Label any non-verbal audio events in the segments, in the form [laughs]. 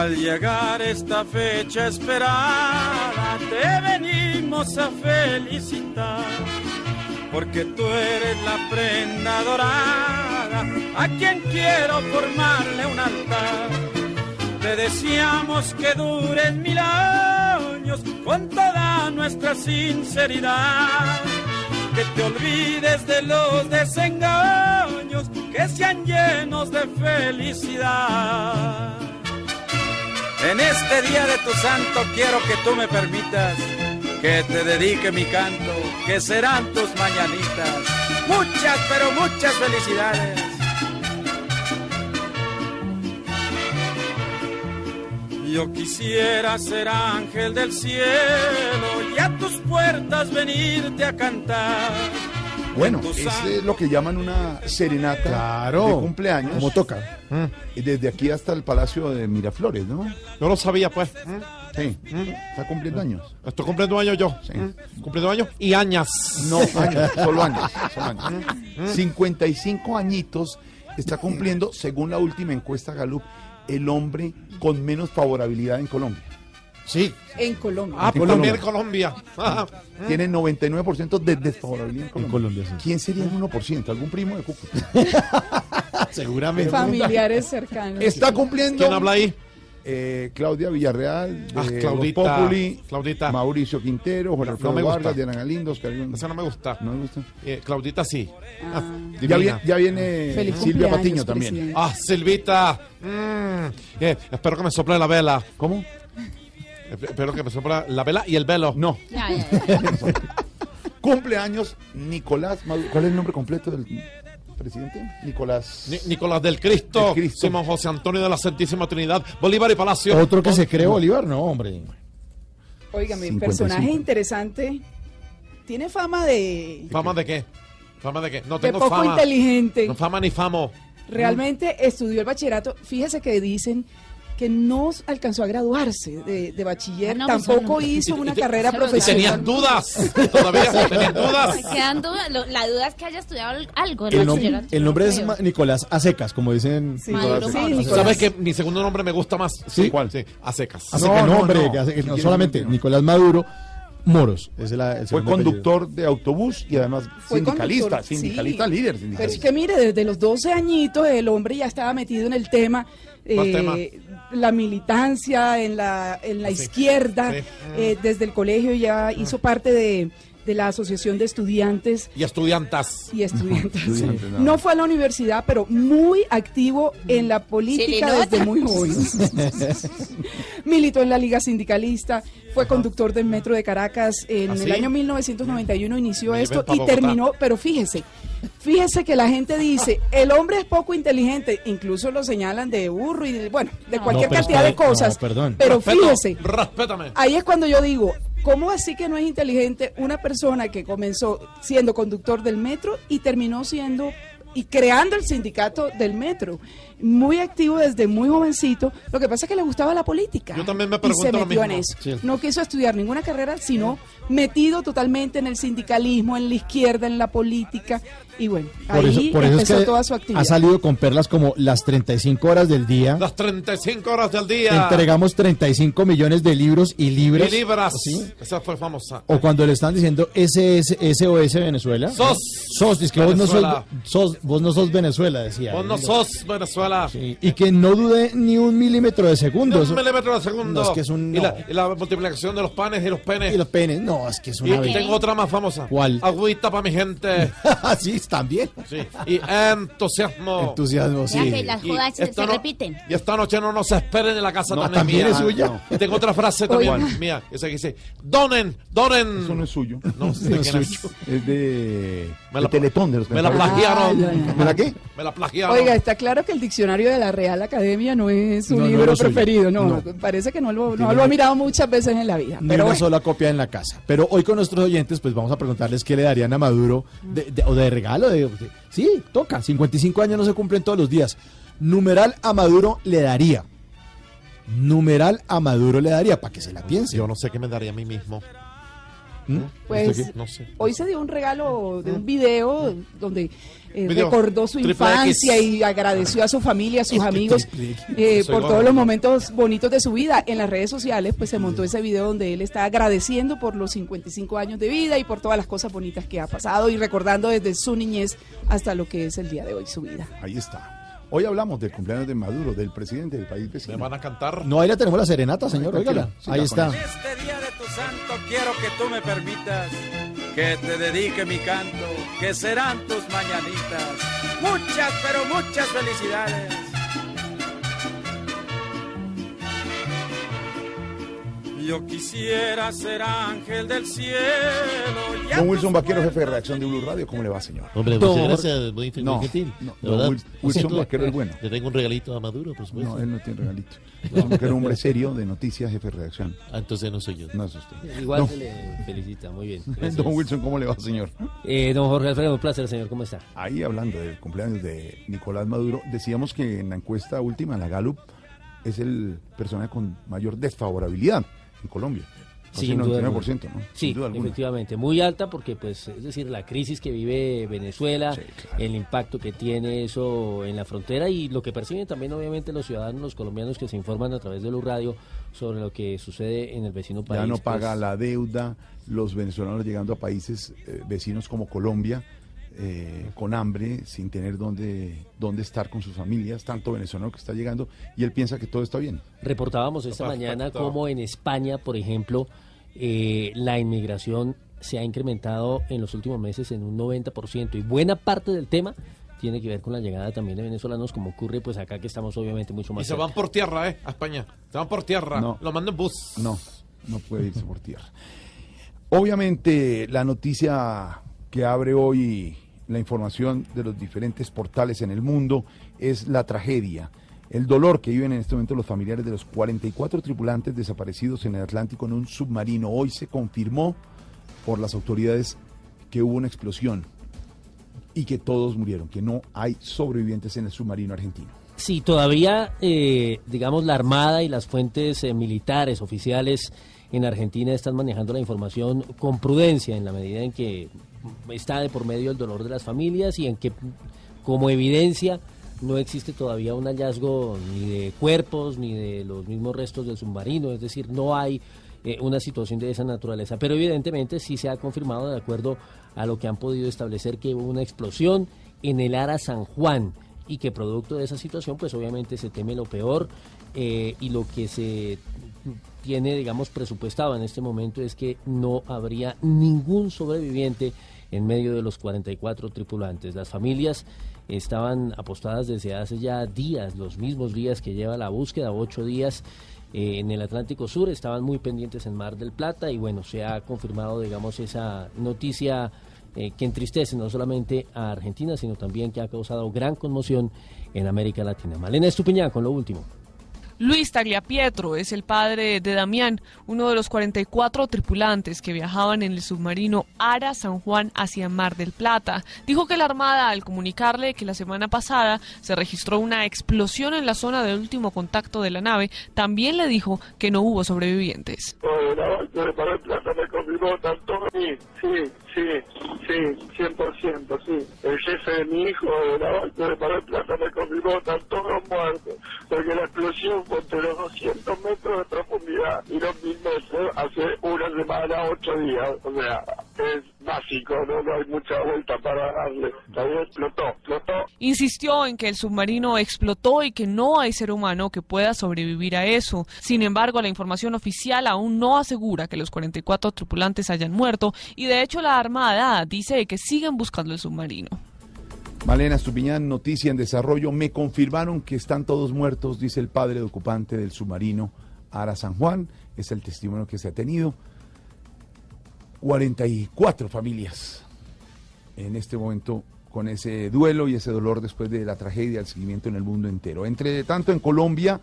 Al llegar esta fecha esperada, te venimos a felicitar, porque tú eres la prenda dorada a quien quiero formarle un altar. Te deseamos que duren mil años con toda nuestra sinceridad, que te olvides de los desengaños, que sean llenos de felicidad. En este día de tu santo quiero que tú me permitas que te dedique mi canto, que serán tus mañanitas. Muchas, pero muchas felicidades. Yo quisiera ser ángel del cielo y a tus puertas venirte a cantar. Bueno, es lo que llaman una serenata Claro. de cumpleaños. Como toca. Y Desde aquí hasta el Palacio de Miraflores, ¿no? No lo sabía, pues. Sí. Está cumpliendo años. Estoy cumpliendo años yo. Sí. Cumpliendo años y añas. No, años, solo años. solo años. 55 añitos está cumpliendo, según la última encuesta Gallup, el hombre con menos favorabilidad en Colombia. Sí. En Colombia. Ah, En también en Colombia. Colombia. [laughs] Tiene 99% de desfavorabilidad en Colombia. Colombia, sí. ¿Quién sería el 1%? ¿Algún primo de Cúcuta? [laughs] Seguramente. Familiares cercanos. Está cumpliendo. ¿Quién habla ahí? Eh, Claudia Villarreal, de Ah, Claudita. Populi, Claudita. Mauricio Quintero, Jorge No, Alfredo no me gusta. Vargas, Diana Galindo, Oscar Iván- Esa no me gusta. ¿No me gusta? Eh, Claudita sí. Ah, Ya, Divina. viene- ya viene Feliz Silvia Patiño también. presidente. Ah, Silvita. Mm, eh, espero que me sople la vela. ¿Cómo? Espero que me sople la vela y el velo. No. Ya, ya, ya. [laughs] Cumpleaños Nicolás Maduro. ¿Cuál es el nombre completo del presidente? Nicolás. Ni- Nicolás del Cristo, Del Cristo. Simón José Antonio de la Santísima Trinidad, Bolívar y Palacio. Otro que se cree Bolívar, no, hombre. Óigame, 55. personaje interesante. Tiene fama de, ¿Fama de qué? ¿Fama de qué? No de tengo poco fama. inteligente. No fama ni famo. Realmente estudió el bachillerato. Fíjese que dicen que no alcanzó a graduarse de, de bachiller, no, pues, tampoco no. hizo una y- [laughs] carrera y tenías Y tenías profesional. dudas. Todavía tenías dudas. Quedan dudas. Lo- La duda es que haya estudiado algo. en El, nom- el no nombre es ma- Nicolás a secas, como dicen. Sí, Maduro sí. Nicolás. ¿Sabes que mi segundo nombre me gusta más? ¿Sí? ¿Cuál? Sí, a secas. A No, no, no, hombre, no. que hace- Si no quiere, solamente. Nicolás Maduro Moros. Ese es la, el Fue apellido. conductor de autobús y además Fue sindicalista, sindicalista sí. líder. Pero Sindicalista. es que mire, desde los 12 añitos el hombre ya estaba metido en el tema. ¿Cuál eh, tema? La militancia en la, en la Sí, izquierda, sí. eh, desde el colegio ya hizo parte de, de la Asociación de Estudiantes Y estudiantas. y Estudiantes. [laughs] Estudiantes, no. No fue a la universidad, pero muy activo en la política desde muy joven. [laughs] Militó en la Liga Sindicalista, fue conductor del Metro de Caracas. En ¿Ah, el sí? año 1991 inició Me esto y terminó, pero fíjese, fíjese que la gente dice, el hombre es poco inteligente, incluso lo señalan de burro y de, bueno, de cualquier No, cantidad de no, cosas. perdón. Pero Respeto, fíjese, Respétame. Ahí es cuando yo digo, ¿cómo así que no es inteligente una persona que comenzó siendo conductor del metro y terminó siendo y creando el sindicato del metro? Muy activo desde muy jovencito. Lo que pasa es que le gustaba la política. Yo también me y pregunto se lo metió mismo. en eso. Sí. No quiso estudiar ninguna carrera, sino metido totalmente en el sindicalismo, en la izquierda, en la política. Y bueno, Por ahí eso, por eso es empezó que toda su actividad. ha salido con perlas como las 35 horas del día. Las 35 horas del día. Entregamos 35 millones de libros y Y libros. libras. ¿Sí? Esa fue famosa. O cuando le están diciendo SS, SOS Venezuela. Sos. Sos, es que vos no sos, Venezuela. sos- vos no sos Venezuela, decía. Vos no sos Venezuela. Sí, Y que no dude ni un milímetro de segundo. Un milímetro de segundo. No, es que es un y, la, no. y la multiplicación de los panes y los penes. Y los penes. No, es que es una y belleza. tengo otra más famosa. ¿Cuál? Agüita para mi gente. [laughs] sí, también. Sí. Y entusiasmo. Entusiasmo, sí. Que las Y jodas se, esta se no- repiten. Y esta noche no nos esperen en la casa No, también, también mía. es suya. Y tengo otra frase también Oiga. mía. Esa que dice, donen, donen. Eso no es suyo. No, [laughs] ¿de No es suyo. Es de, Me de la- Teletón. De los Me la plagiaron. Ay, ay, ay. ¿Me la qué? Me la plagiaron. Oiga, está claro que el diccionario de la Real Academia no es su No, libro preferido, no, No. Parece que no lo, no lo ha mirado muchas veces en la vida. Ni Pero una bueno, sola copia en la casa. Pero hoy con nuestros oyentes, pues vamos a preguntarles qué le darían a Maduro de, de- o de regalo. De, de- sí, toca. 55 años no se cumplen todos los días. Numeral a Maduro le daría. Numeral a Maduro le daría, para que se la piense. Yo no sé qué me daría a mí mismo. Pues ¿Usted No sé. hoy se dio un regalo de un video donde eh, Video recordó su infancia X. y agradeció a su familia, a sus amigos eh, por todos los momentos bonitos de su vida. En las redes sociales pues se montó ese video donde él está agradeciendo por los 55 años de vida y por todas las cosas bonitas que ha pasado y recordando desde su niñez hasta lo que es el día de hoy su vida. Ahí está. Hoy hablamos del cumpleaños de Maduro, del presidente del país Me vecino. van a cantar. No, ahí la tenemos la serenata, señor. Óigala. sí, Ahí está. conozco. Este día de tu santo quiero que tú me permitas que te dedique mi canto, que serán tus mañanitas. Muchas, pero muchas felicidades. Yo quisiera ser ángel del cielo. Don Wilson Vaquero, jefe de redacción de Blue Radio, ¿cómo le va, señor? Hombre, muchas gracias, muy, muy No, gentil. Wilson Vaquero es bueno. Le tengo un regalito a Maduro, por supuesto. No, él no tiene [laughs] regalito. Don Vaquero, hombre serio, de noticias, jefe de redacción. Ah, entonces no soy yo. No es usted. Igual No. se le felicita, muy bien. [laughs] gracias. Don Wilson, ¿cómo le va, señor? Eh, don Jorge Alfredo, un placer, señor, ¿cómo está? Ahí hablando del cumpleaños de Nicolás Maduro, decíamos que en la encuesta última, la Gallup, es el personaje con mayor desfavorabilidad en Colombia. Casi Sin duda 99%, ¿no? Sí, Sin duda alguna. efectivamente, muy alta porque, pues, es decir, la crisis que vive Venezuela, Sí, claro. el impacto que tiene eso en la frontera y lo que perciben también, obviamente, los ciudadanos, los colombianos que se informan a través de Luz Radio sobre lo que sucede en el vecino país. Ya no pues, paga la deuda, los venezolanos llegando a países eh, vecinos como Colombia, eh, con hambre, sin tener dónde, dónde estar con sus familias, tanto venezolano que está llegando, y él piensa que todo está bien. Reportábamos esta mañana cómo en España, por ejemplo, eh, la inmigración se ha incrementado en los últimos meses en un 90% y buena parte del tema tiene que ver con la llegada también de venezolanos, como ocurre pues acá que estamos obviamente mucho Y más se cerca. van por tierra, ¿eh? A España. Se van por tierra. No. Lo mandan en bus. No, no puede irse por tierra. Obviamente, la noticia que abre hoy la información de los diferentes portales en el mundo es la tragedia, el dolor que viven en este momento los familiares de los 44 tripulantes desaparecidos en el Atlántico en un submarino. Hoy se confirmó por las autoridades que hubo una explosión y que todos murieron, que no hay sobrevivientes en el submarino argentino. Sí, todavía, eh, digamos, la Armada y las fuentes eh, militares oficiales en Argentina están manejando la información con prudencia en la medida en que está de por medio el dolor de las familias y en que, como evidencia, no existe todavía un hallazgo ni de cuerpos ni de los mismos restos del submarino, es decir, no hay eh, una situación de esa naturaleza. Pero evidentemente sí se ha confirmado, de acuerdo a lo que han podido establecer, que hubo una explosión en el Ara San Juan y que producto de esa situación, pues obviamente se teme lo peor eh, y lo que se tiene, digamos, presupuestado en este momento es que no habría ningún sobreviviente en medio de los 44 tripulantes. Las familias estaban apostadas desde hace ya días, los mismos días que lleva la búsqueda, ocho días eh, en el Atlántico Sur, estaban muy pendientes en Mar del Plata y bueno, se ha confirmado, digamos, esa noticia eh, que entristece no solamente a Argentina, sino también que ha causado gran conmoción en América Latina. Malena Estupiñán con lo último. Luis Tagliapietro es el padre de Damián, uno de los 44 tripulantes que viajaban en el submarino Ara San Juan hacia Mar del Plata. Dijo que la Armada, al comunicarle que la semana pasada se registró una explosión en la zona del último contacto de la nave, también le dijo que no hubo sobrevivientes. Me confirmó tanto sí, sí, sí, sí, 100%, sí. El jefe de mi hijo de la banca de del Plata me confirmó tanto los muertos, porque la explosión fue entre los 200 metros de profundidad y los 1000 metros hace una semana, ocho días. O sea, es básico, no, no hay mucha vuelta para darle. También explotó, explotó. Insistió en que el submarino explotó y que no hay ser humano que pueda sobrevivir a eso. Sin embargo, la información oficial aún no asegura que los 44 tripulantes hayan muerto y de hecho la Armada dice que siguen buscando el submarino. Malena Estupiñán, noticia en desarrollo. Me confirmaron que están todos muertos, dice el padre de ocupante del submarino Ara San Juan. Es el testimonio que se ha tenido. 44 familias en este momento con ese duelo y ese dolor después de la tragedia, el seguimiento en el mundo entero. Entre tanto, en Colombia,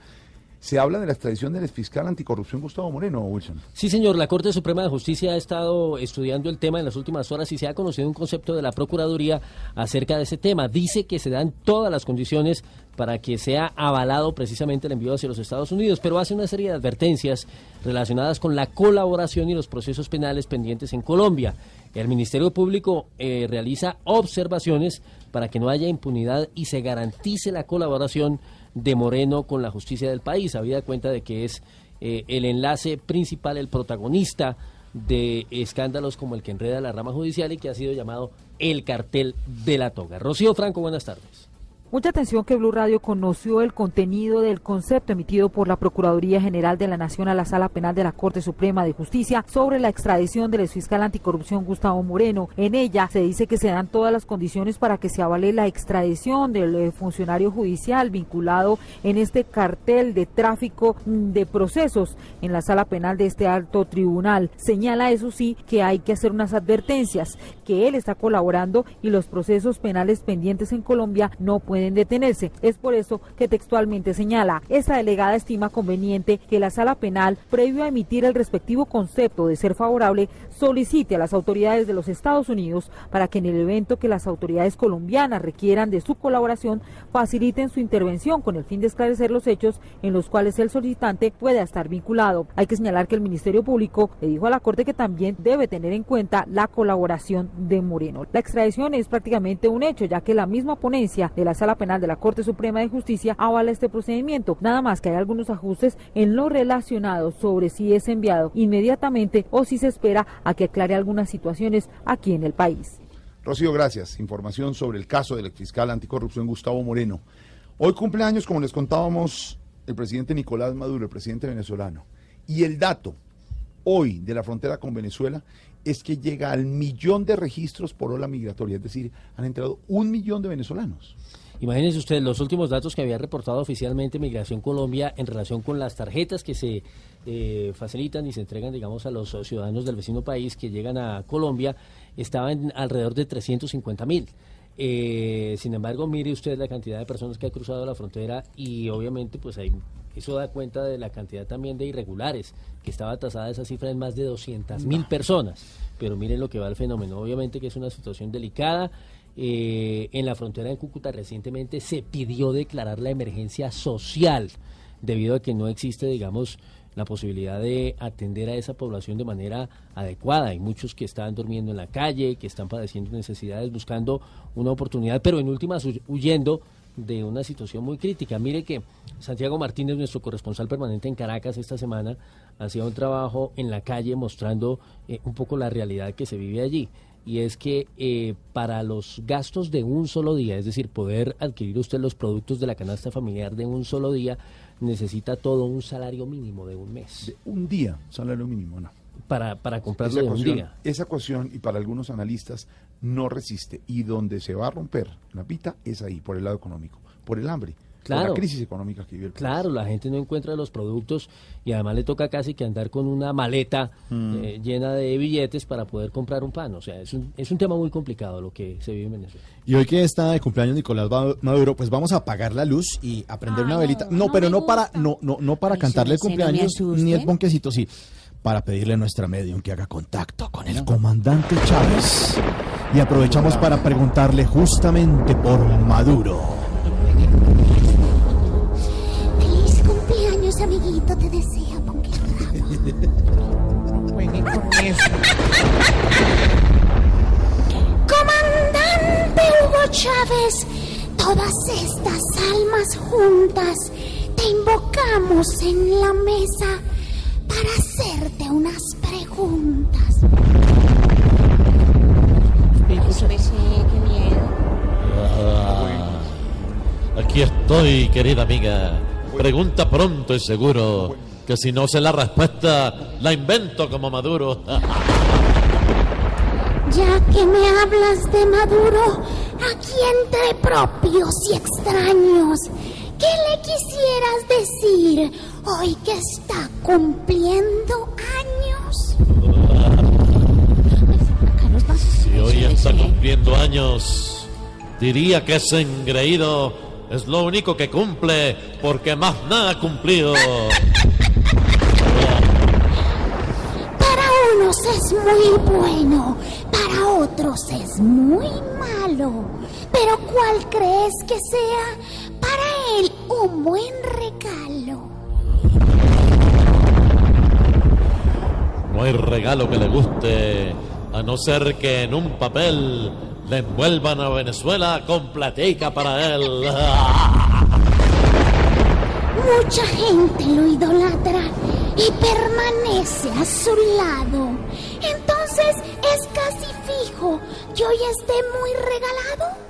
Se habla de la extradición del exfiscal anticorrupción Gustavo Moreno, Wilson. Sí, señor, la Corte Suprema de Justicia ha estado estudiando el tema en las últimas horas y se ha conocido un concepto de la Procuraduría acerca de ese tema. Dice que se dan todas las condiciones para que sea avalado precisamente el envío hacia los Estados Unidos, pero hace una serie de advertencias relacionadas con la colaboración y los procesos penales pendientes en Colombia. El Ministerio Público eh, realiza observaciones para que no haya impunidad y se garantice la colaboración de Moreno con la justicia del país, habida cuenta de que es eh, el enlace principal, el protagonista de escándalos como el que enreda la rama judicial y que ha sido llamado el cartel de la toga. Rocío Franco, buenas tardes. Mucha atención que Blue Radio conoció el contenido del concepto emitido por la Procuraduría General de la Nación a la Sala Penal de la Corte Suprema de Justicia sobre la extradición del exfiscal anticorrupción Gustavo Moreno. En ella se dice que se dan todas las condiciones para que se avale la extradición del eh, funcionario judicial vinculado en este cartel de tráfico mm, de procesos en la Sala Penal de este alto tribunal. Señala eso sí que hay que hacer unas advertencias, que él está colaborando y los procesos penales pendientes en Colombia no pueden detenerse. Es por eso que textualmente señala, esta delegada estima conveniente que la sala penal, previo a emitir el respectivo concepto de ser favorable, solicite a las autoridades de los Estados Unidos para que en el evento que las autoridades colombianas requieran de su colaboración, faciliten su intervención con el fin de esclarecer los hechos en los cuales el solicitante pueda estar vinculado. Hay que señalar que el Ministerio Público le dijo a la Corte que también debe tener en cuenta la colaboración de Moreno. La extradición es prácticamente un hecho, ya que la misma ponencia de la Sala Penal de la Corte Suprema de Justicia avala este procedimiento. Nada más que hay algunos ajustes en lo relacionado sobre si es enviado inmediatamente o si se espera a que aclare algunas situaciones aquí en el país. Rocío, gracias. Información sobre el caso del fiscal anticorrupción Gustavo Moreno. Hoy cumpleaños, como les contábamos, el presidente Nicolás Maduro, el presidente venezolano. Y el dato hoy de la frontera con Venezuela es que llega al millón de registros por ola migratoria, es decir, han entrado un millón de venezolanos. Imagínense ustedes los últimos datos que había reportado oficialmente Migración Colombia en relación con las tarjetas que se eh, facilitan y se entregan, digamos, a los ciudadanos del vecino país que llegan a Colombia, estaban alrededor de 350 mil. Eh, sin embargo, mire usted la cantidad de personas que ha cruzado la frontera y obviamente pues ahí, eso da cuenta de la cantidad también de irregulares, que estaba tasada esa cifra en más de 200 mil personas. Pero miren lo que va el fenómeno. Obviamente que es una situación delicada. Eh, en la frontera de Cúcuta recientemente se pidió declarar la emergencia social debido a que no existe, digamos, la posibilidad de atender a esa población de manera adecuada. Hay muchos que están durmiendo en la calle, que están padeciendo necesidades, buscando una oportunidad, pero en últimas huyendo de una situación muy crítica. Mire que Santiago Martínez, nuestro corresponsal permanente en Caracas esta semana, hacía un trabajo en la calle mostrando eh, un poco la realidad que se vive allí y es que eh, para los gastos de un solo día, es decir, poder adquirir usted los productos de la canasta familiar de un solo día, necesita todo un salario mínimo de un mes. De un día, salario mínimo, no. Para, para comprarlo de un día. Esa ecuación, y para algunos analistas, no resiste. Y donde se va a romper la pita es ahí, por el lado económico, por el hambre claro, la crisis económica que vive el país. Claro, la gente no encuentra los productos y además le toca casi que andar con una maleta Mm. eh, llena de billetes para poder comprar un pan. O sea, es un, es un tema muy complicado lo que se vive en Venezuela. Y hoy que está de cumpleaños Nicolás Ma- Maduro, pues vamos a apagar la luz y a prender Ay, una velita. no, pero no para, no, no, no para Ay, cantarle el cumpleaños ni el bonquecito, sí. Para pedirle a nuestra medium que haga contacto con el comandante Chávez. Y aprovechamos para preguntarle justamente por Maduro. Comandante Hugo Chávez, todas estas almas juntas te invocamos en la mesa para hacerte unas preguntas. qué miedo. Ah, aquí estoy, querida amiga. Pregunta pronto y seguro. Que si no sé la respuesta, la invento como Maduro. [laughs] Ya que me hablas de Maduro, aquí entre propios y extraños, ¿qué le quisieras decir hoy que está cumpliendo años? Si hoy está cumpliendo años, diría que es engreído es lo único que cumple, porque más nada ha cumplido. [laughs] es muy bueno, para otros es muy malo. Pero ¿cuál crees que sea para él un buen regalo? No hay regalo que le guste, a no ser que en un papel le envuelvan a Venezuela con platica para él. [laughs] Mucha gente lo idolatra y permanece a su lado. Entonces es casi fijo que hoy esté muy regalado.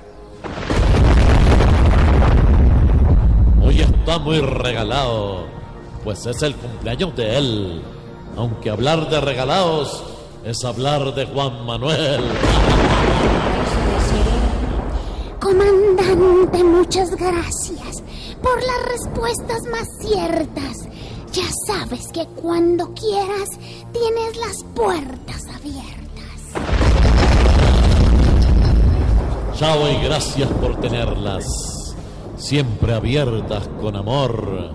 Hoy está muy regalado, pues es el cumpleaños de él. Aunque hablar de regalados es hablar de Juan Manuel. Comandante, muchas gracias por las respuestas más ciertas. Ya sabes que cuando quieras tienes las puertas abiertas. Chao y gracias por tenerlas, siempre abiertas con amor.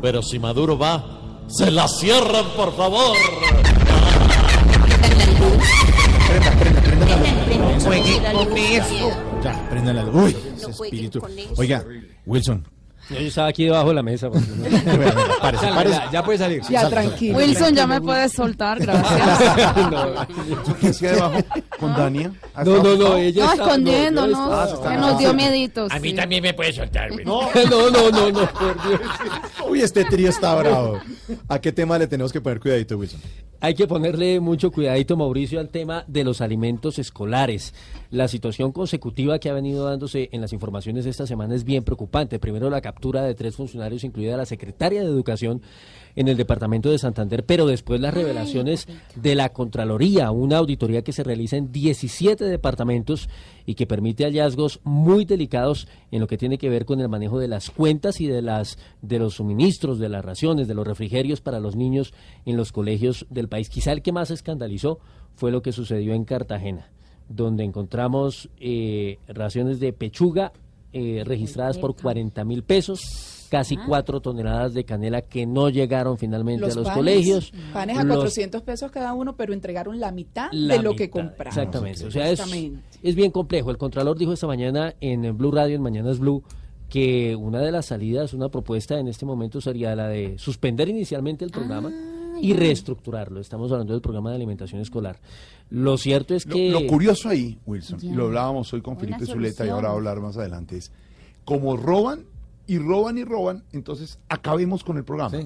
Pero si Maduro va, se las cierran, por favor. Ya, prendan la luz. Uy, ese espíritu. Oiga, Wilson. Yo estaba aquí debajo de la mesa. pues. [laughs] Párese, Ya, ya, ya puede salir. Ya, tranquilo. Wilson, ya me puedes soltar, [laughs] gracias. ¿Qué hacía debajo con Dania? No, no, no, ella No, está- escondiéndonos, no, que nos dio miedito. A mí sí. también me puede soltar, güey. No, [laughs] No, no, no, no, por Dios. Uy, este trío está bravo. ¿A qué tema le tenemos que poner cuidadito, Wilson? Hay que ponerle mucho cuidadito, Mauricio, al tema de los alimentos escolares. La situación consecutiva que ha venido dándose en las informaciones esta semana es bien preocupante. Primero, la captura de tres funcionarios, incluida la secretaria de Educación en el departamento de Santander, pero después las revelaciones de la Contraloría, una auditoría que se realiza en 17 departamentos y que permite hallazgos muy delicados en lo que tiene que ver con el manejo de las cuentas y de las de los suministros, de las raciones, de los refrigerios para los niños en los colegios del país. Quizá el que más escandalizó fue lo que sucedió en Cartagena, donde encontramos eh, raciones de pechuga eh, registradas por 40 mil pesos, casi cuatro toneladas de canela que no llegaron finalmente a los panes, colegios. Panes a Los- 400 pesos cada uno, pero entregaron la mitad la de lo que compraron. Exactamente. O sea, es, Exactamente. es bien complejo. El Contralor dijo esta mañana en Blue Radio, en Mañanas Blue, que una de las salidas, una propuesta en este momento sería la de suspender inicialmente el programa y reestructurarlo. Estamos hablando del programa de alimentación escolar. Lo cierto es que... lo curioso ahí, Wilson, y Ya. lo hablábamos hoy con Felipe Zuleta y ahora a hablar más adelante, es como roban y roban y roban, entonces acabemos con el programa.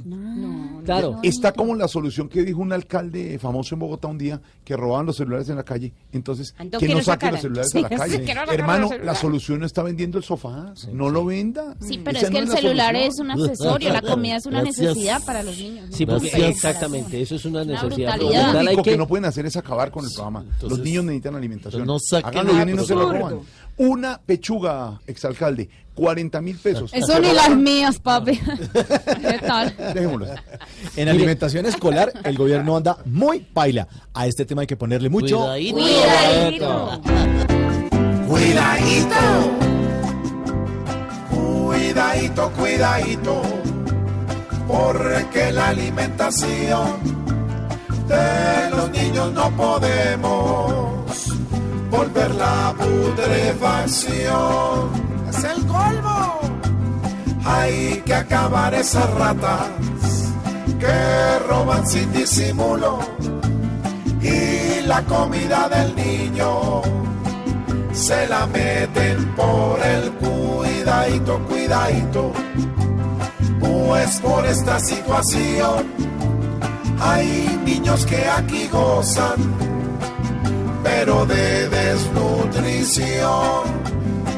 Claro. Está como la solución que dijo un alcalde famoso en Bogotá un día que robaban los celulares en la calle. Entonces, Ando, que no no saquen los celulares Sí, a la calle. sí, no Hermano, la solución no está vendiendo el sofá. no lo venda. Sí, pero Esa es no que el la celular solución. es un accesorio, la comida es una Gracias. necesidad para los niños. ¿no? Sí, porque Gracias. exactamente, eso es una necesidad. Lo brutalidad. único Hay que... que- no pueden hacer es acabar con el programa. los niños necesitan alimentación. no saquen Háganlo bien y no se lo roban. Una pechuga, exalcalde, 40 mil pesos. Eso ni las mías, papi. [laughs] ¿Qué tal? Dejémoslo. En alimentación escolar, el gobierno anda muy paila. A este tema hay que ponerle mucho Cuidadito. cuidadito. Cuidadito. Cuidadito, cuidadito. Porque la alimentación de los niños no podemos volver la putrefacción. Es el colmo. Hay que acabar esas ratas que roban sin disimulo y la comida del niño se la meten por el cuidadito, cuidadito. Pues por esta situación hay niños que aquí gozan, pero de desnutrición.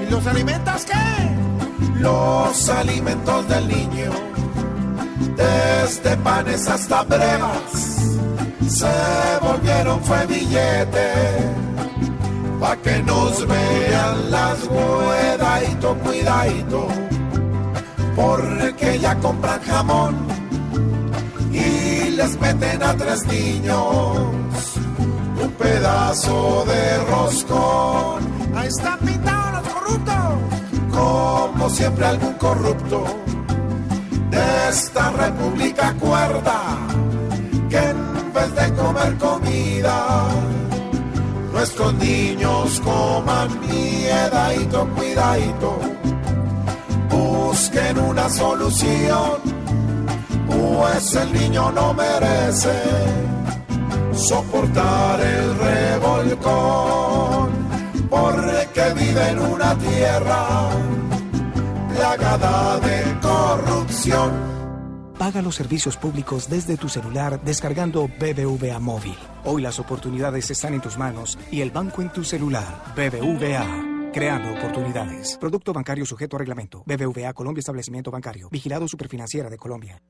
¿Y los alimentos qué? Los alimentos del niño, desde panes hasta brevas, se volvieron fue billete pa' que nos vean las cuidadito, cuidadito, porque ya compran jamón y les meten a tres niños un pedazo de roscón. Ahí están pintados como siempre algún corrupto de esta república cuerda que en vez de comer comida nuestros niños coman miedadito, cuidadito busquen una solución pues el niño no merece soportar el revolcón porque vive en una tierra plagada de corrupción. Paga los servicios públicos desde tu celular descargando BBVA Móvil. Hoy las oportunidades están en tus manos y el banco en tu celular. BBVA. Creando oportunidades. Producto bancario sujeto a reglamento. BBVA Colombia Establecimiento Bancario. Vigilado Superfinanciera de Colombia.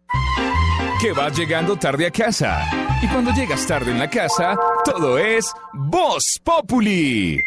Que vas llegando tarde a casa. Y cuando llegas tarde en la casa, todo es Voz Populi.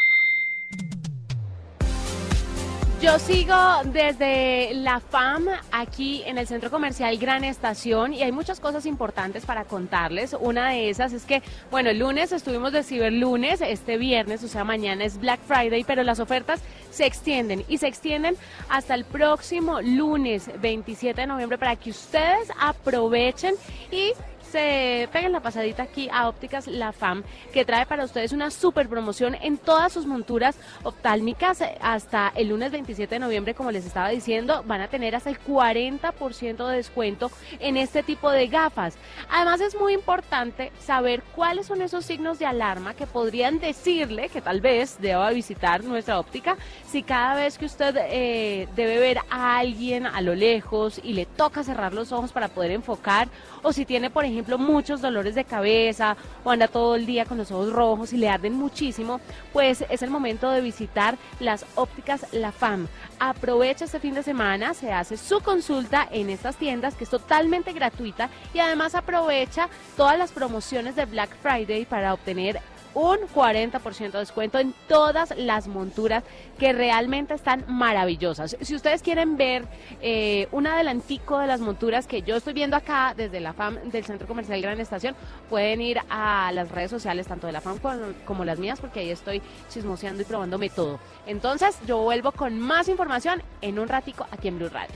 Yo sigo desde la FAM aquí en el Centro Comercial Gran Estación y hay muchas cosas importantes para contarles. Una de esas es que, bueno, el lunes estuvimos de Ciberlunes, este viernes, o sea, mañana es Black Friday, pero las ofertas se extienden y se extienden hasta el próximo lunes 27 de noviembre para que ustedes aprovechen y se peguen la pasadita aquí a Ópticas La Fam, que trae para ustedes una super promoción en todas sus monturas oftálmicas hasta el lunes 27 de noviembre, como les estaba diciendo, van a tener hasta el 40% de descuento en este tipo de gafas. Además es muy importante saber cuáles son esos signos de alarma que podrían decirle que tal vez deba visitar nuestra óptica si cada vez que usted eh, debe ver a alguien a lo lejos y le toca cerrar los ojos para poder enfocar o si tiene, por ejemplo, muchos dolores de cabeza o anda todo el día con los ojos rojos y le arden muchísimo, pues es el momento de visitar las ópticas La Fam. Aprovecha este fin de semana, se hace su consulta en estas tiendas que es totalmente gratuita y además aprovecha todas las promociones de Black Friday para obtener un 40% de descuento en todas las monturas que realmente están maravillosas. Si ustedes quieren ver eh, un adelantico de las monturas que yo estoy viendo acá desde la FAM del Centro Comercial Gran Estación, pueden ir a las redes sociales tanto de la FAM como, como las mías porque ahí estoy chismoseando y probándome todo. Entonces yo vuelvo con más información en un ratico aquí en Blue Radio.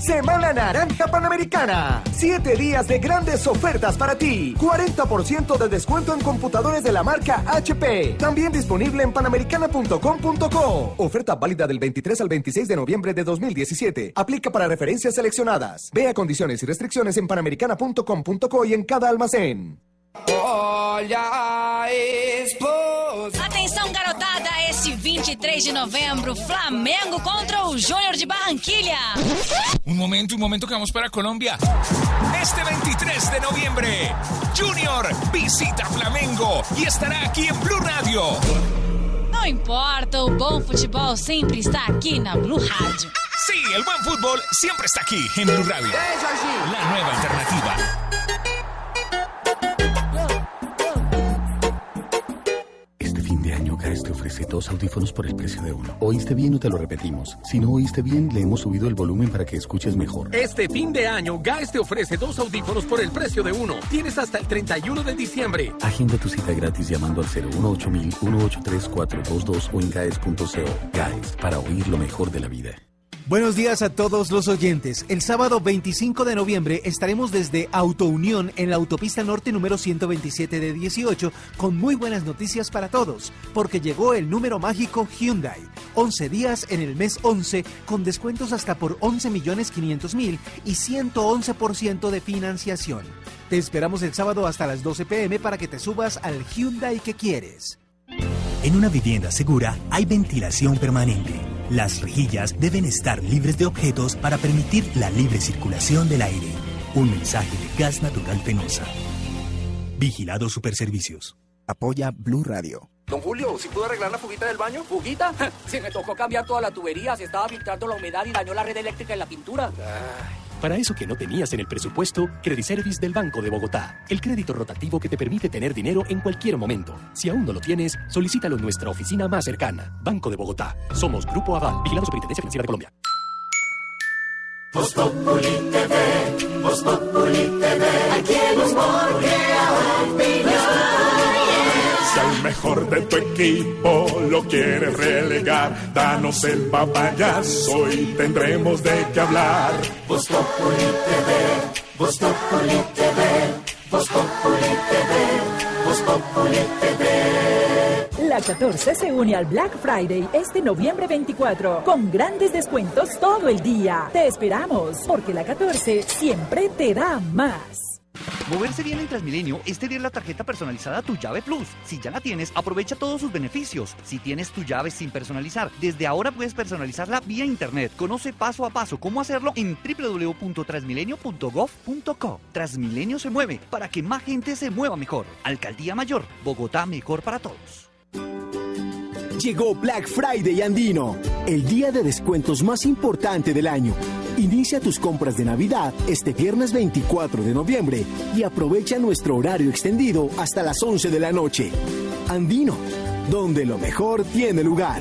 Semana Naranja Panamericana. Siete días de grandes ofertas para ti. 40% de descuento en computadores de la marca HP. También disponible en panamericana.com.co. Oferta válida del 23 al 26 de noviembre de 2017. Aplica para referencias seleccionadas. Vea condiciones y restricciones en panamericana.com.co y en cada almacén. Olha a explosão. Atenção, garotada! Este 23 de novembro, Flamengo contra o Júnior de Barranquilha. Un momento, un momento que vamos para Colombia. Este 23 de noviembre, Junior visita Flamengo y estará aquí en Blue Radio. Não importa, o bom futebol sempre está aqui na Blue Rádio. Sí, el buen fútbol siempre está aquí en Blue Radio. La nueva alternativa. Ofrece dos audífonos por el precio de uno. ¿Oíste bien o te lo repetimos? Si no oíste bien, le hemos subido el volumen para que escuches mejor. Este fin de año, Gaes te ofrece dos audífonos por el precio de uno. Tienes hasta el 31 de diciembre. Agenda tu cita gratis llamando al 018 183 422 o en gaes.co. Gaes, para oír lo mejor de la vida. Buenos días a todos los oyentes. El sábado 25 de noviembre estaremos desde Autounión en la autopista norte número 127 de 18 con muy buenas noticias para todos, porque llegó el número mágico Hyundai. 11 días en el mes 11 con descuentos hasta por 11 millones 500 mil y 111% de financiación. Te esperamos el sábado hasta las 12 pm para que te subas al Hyundai que quieres. En una vivienda segura hay ventilación permanente. Las rejillas deben estar libres de objetos para permitir la libre circulación del aire. Un mensaje de Gas Natural Fenosa. Vigilado Superservicios. Apoya Blue Radio. Don Julio, ¿si pudo arreglar la fuguita del baño? ¿Fuguita? [laughs] Se me tocó cambiar toda la tubería, se estaba filtrando la humedad y dañó la red eléctrica en la pintura. Para eso que no tenías en el presupuesto, Crediservice del Banco de Bogotá. El crédito rotativo que te permite tener dinero en cualquier momento. Si aún no lo tienes, solicítalo en nuestra oficina más cercana. Banco de Bogotá. Somos Grupo Aval, Vigilado Superintendencia Financiera de Colombia. TV, TV. Si al mejor de tu equipo lo quieres relegar, danos el papayazo y tendremos de qué hablar. Voz Populi TV, Voz Populi TV, Populi TV, Populi TV. La 14 se une al Black Friday este noviembre 24 con grandes descuentos todo el día. Te esperamos porque la 14 siempre te da más. Moverse bien en Transmilenio es tener la tarjeta personalizada Tu Llave Plus. Si ya la tienes, aprovecha todos sus beneficios. Si tienes tu llave sin personalizar, desde ahora puedes personalizarla vía internet. Conoce paso a paso cómo hacerlo en www.transmilenio.gov.co. Transmilenio se mueve para que más gente se mueva mejor. Alcaldía Mayor, Bogotá mejor para todos. Llegó Black Friday Andino, el día de descuentos más importante del año. Inicia tus compras de Navidad este viernes 24 de noviembre y aprovecha nuestro horario extendido hasta las 11 de la noche. Andino, donde lo mejor tiene lugar.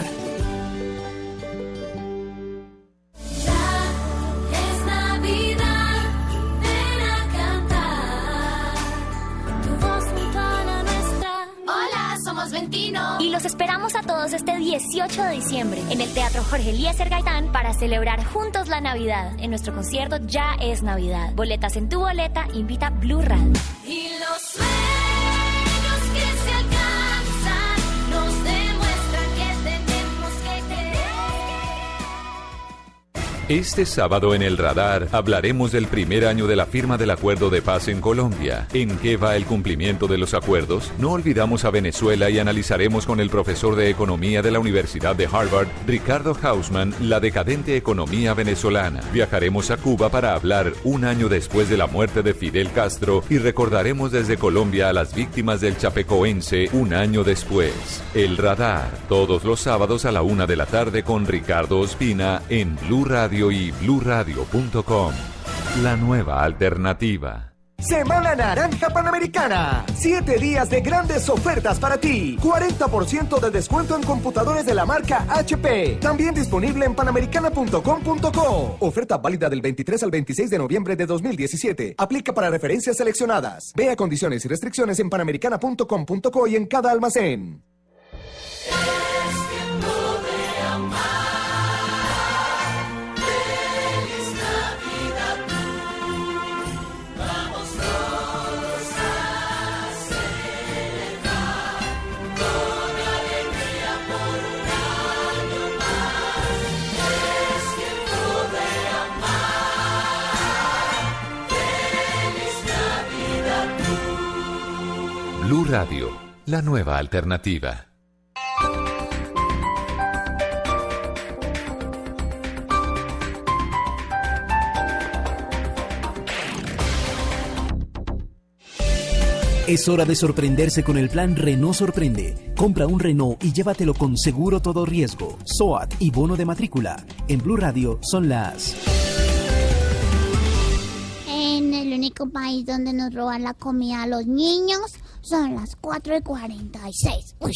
Esperamos a todos este 18 de diciembre en el Teatro Jorge Eliezer Gaitán para celebrar juntos la Navidad. En nuestro concierto Ya es Navidad. Boletas en tu boleta, invita Blue Radio. Este sábado en el radar hablaremos del primer año de la firma del acuerdo de paz en Colombia. ¿En qué va el cumplimiento de los acuerdos? No olvidamos a Venezuela y analizaremos con el profesor de economía de la Universidad de Harvard, Ricardo Hausman, la decadente economía venezolana. Viajaremos a Cuba para hablar un año después de la muerte de Fidel Castro y recordaremos desde Colombia a las víctimas del Chapecoense un año después. El radar, todos los sábados a la una de la tarde con Ricardo Ospina en Blue Radio y bluradio.com. La nueva alternativa. Semana Naranja Panamericana. Siete días de grandes ofertas para ti. 40% de descuento en computadores de la marca HP. También disponible en panamericana.com.co. Oferta válida del 23 al 26 de noviembre de 2017. Aplica para referencias seleccionadas. Vea condiciones y restricciones en panamericana.com.co y en cada almacén. Es tiempo de amar. Blue Radio, la nueva alternativa. Es hora de sorprenderse con el plan Renault Sorprende. Compra un Renault y llévatelo con seguro todo riesgo, SOAT y bono de matrícula. En Blue Radio son las En el único país donde nos roban la comida a los niños son las 4 y 46. Uy.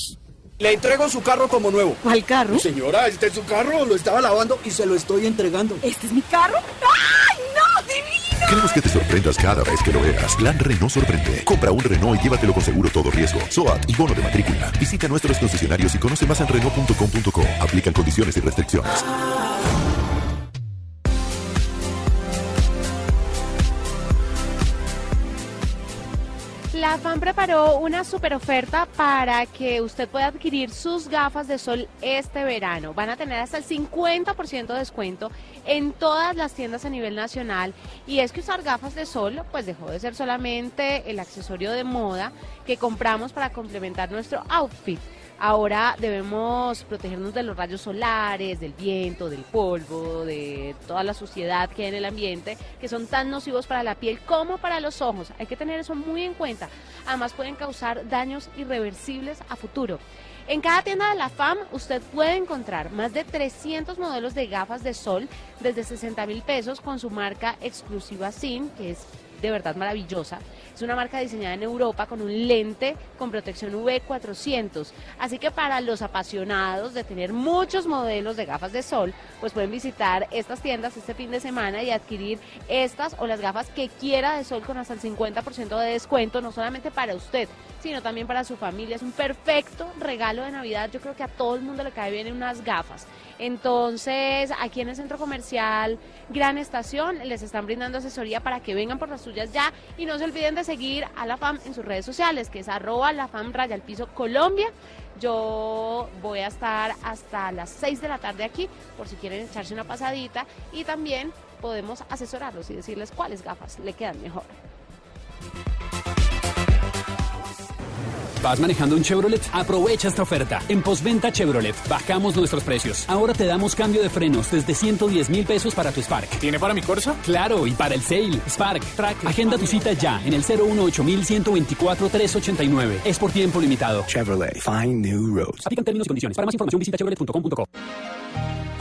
Le entrego su carro como nuevo. ¿Cuál carro? Señora, este es su carro, lo estaba lavando y se lo estoy entregando. ¿Este es mi carro? ¡Ay, no! ¡Divino! Queremos que te sorprendas cada vez que lo veas. Plan Renault sorprende. Compra un Renault y llévatelo con seguro todo riesgo, SOAT y bono de matrícula. Visita nuestros concesionarios y conoce más en Renault.com.co. Aplican condiciones y restricciones. La FAN preparó una super oferta para que usted pueda adquirir sus gafas de sol este verano. Van a tener hasta el 50% de descuento en todas las tiendas a nivel nacional. Y es que usar gafas de sol pues dejó de ser solamente el accesorio de moda que compramos para complementar nuestro outfit. Ahora debemos protegernos de los rayos solares, del viento, del polvo, de toda la suciedad que hay en el ambiente, que son tan nocivos para la piel como para los ojos. Hay que tener eso muy en cuenta. Además pueden causar daños irreversibles a futuro. En cada tienda de la FAM usted puede encontrar más de 300 modelos de gafas de sol desde 60 mil pesos con su marca exclusiva SIN, que es de verdad maravillosa. Es una marca diseñada en Europa con un lente con protección UV400. Así que para los apasionados de tener muchos modelos de gafas de sol, pues pueden visitar estas tiendas este fin de semana y adquirir estas o las gafas que quiera de sol con hasta el 50% de descuento, no solamente para usted, sino también para su familia. Es un perfecto regalo de Navidad. Yo creo que a todo el mundo le cae bien unas gafas. Entonces, aquí en el centro comercial Gran Estación les están brindando asesoría para que vengan por las suyas ya y no se olviden de seguir a la FAM en sus redes sociales, que es arroba la FAM raya al piso Colombia. Yo voy a estar hasta las 6 de la tarde aquí por si quieren echarse una pasadita y también podemos asesorarlos y decirles cuáles gafas le quedan mejor. ¿Vas manejando un Chevrolet? Aprovecha esta oferta. En postventa Chevrolet bajamos nuestros precios. Ahora te damos cambio de frenos desde 110 mil pesos para tu Spark. ¿Tiene para mi Corsa? Claro, y para el Sale, Spark, Track. Agenda tu cita ya en el 018 124 389. Es por tiempo limitado. Chevrolet, find new roads. Aplican términos y condiciones. Para más información visita chevrolet.com.co.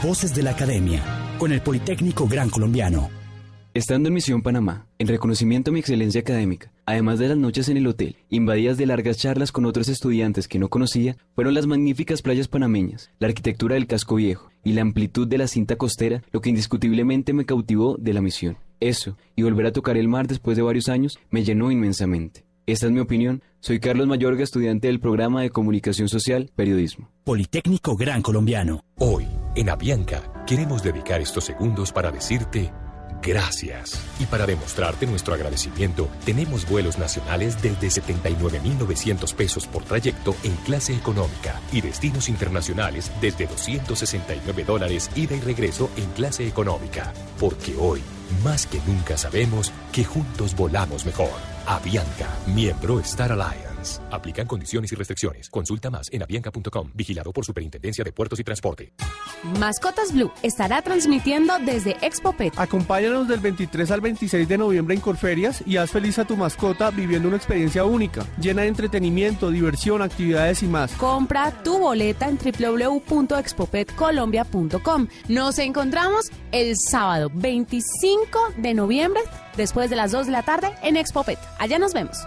Voces de la Academia, con el Politécnico Gran Colombiano. Estando en Misión Panamá, en reconocimiento a mi excelencia académica, además de las noches en el hotel, invadidas de largas charlas con otros estudiantes que no conocía, fueron las magníficas playas panameñas, la arquitectura del casco viejo y la amplitud de la cinta costera lo que indiscutiblemente me cautivó de la misión. Eso, y volver a tocar el mar después de varios años, me llenó inmensamente. Esta es mi opinión. Soy Carlos Mayorga, estudiante del programa de Comunicación Social, Periodismo. Politécnico Gran Colombiano. Hoy, en Avianca, queremos dedicar estos segundos para decirte gracias. Y para demostrarte nuestro agradecimiento, tenemos vuelos nacionales desde 79.900 pesos por trayecto en clase económica y destinos internacionales desde 269 dólares ida y regreso en clase económica. Porque hoy, más que nunca sabemos que juntos volamos mejor. Avianca, miembro Star Alliance. Aplican condiciones y restricciones. Consulta más en avianca.com. Vigilado por Superintendencia de Puertos y Transporte. Mascotas Blue estará transmitiendo desde Expo Pet. Acompáñanos del 23 al 26 de noviembre en Corferias y haz feliz a tu mascota viviendo una experiencia única, llena de entretenimiento, diversión, actividades y más. Compra tu boleta en www.expopetcolombia.com. Nos encontramos el sábado 25 de noviembre después de las 2 de la tarde en Expo Pet. Allá nos vemos.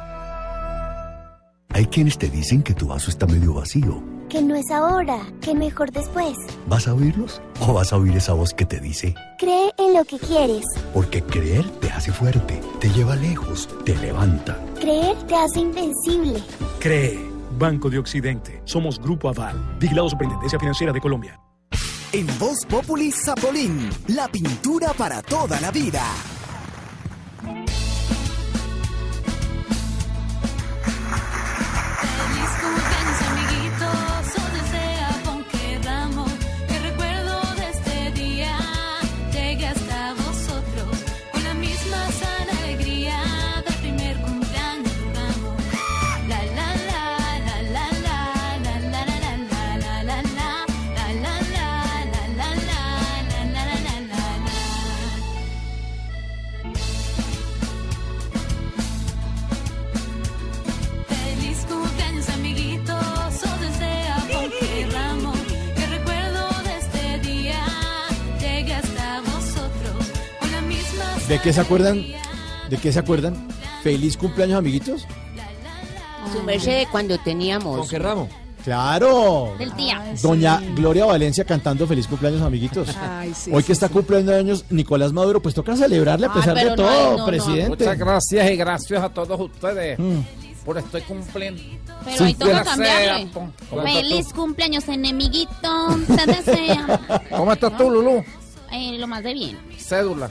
Hay quienes te dicen que tu vaso está medio vacío. Que no es ahora, que mejor después. ¿Vas a oírlos? ¿O vas a oír esa voz que te dice? Cree en lo que quieres. Porque creer te hace fuerte, te lleva lejos, te levanta. Creer te hace invencible. Cree, Banco de Occidente. Somos Grupo Aval, vigilado Superintendencia Financiera de Colombia. En Voz Populi Zapolín, la pintura para toda la vida. ¿De qué se acuerdan? ¿De qué se acuerdan? Feliz cumpleaños, amiguitos. Su merced de cuando teníamos. ¿Con qué ramo? Claro. Del día. Doña Gloria Valencia cantando feliz cumpleaños, amiguitos. Ay, sí, Hoy sí, que está cumpliendo años Nicolás Maduro, pues toca celebrarle a Ay, pesar de todo, no, no. presidente. Muchas gracias y gracias a todos ustedes Mm. por estoy cumpliendo. Pero ahí toca cambiarle. ¿Cómo estás Feliz cumpleaños, enemiguito. Te desea. tú? ¿Cómo estás tú, Lulú? Eh, lo más de bien. Cédula.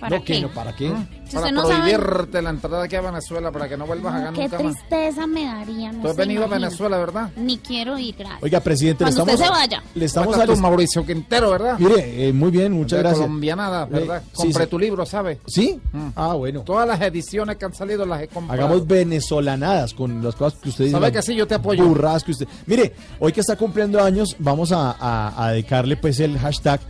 ¿Para No, qué? qué? ¿Para qué? Si Para sabe- prohibirte la entrada aquí a Venezuela para que no vuelvas acá Qué nunca más. tristeza me daría. No Tú has venido a. Venezuela, ¿verdad? Ni quiero ir, gracias. Oiga, presidente, le estamos, usted se vaya. le estamos ¿Cómo estás tú, alist- Mauricio Quintero, ¿verdad? Mire, eh, muy bien, muchas De gracias. colombianada, ¿verdad? Eh, Compré sí. tu libro, ¿sabes? ¿Sí? Ah, bueno. Todas las ediciones que han salido las he comprado. Hagamos venezolanadas con las cosas que usted dice. ¿Sabe que sí? Yo te apoyo. burradas que usted. Mire, hoy que está cumpliendo años, vamos a, a- a dedicarle pues el hashtag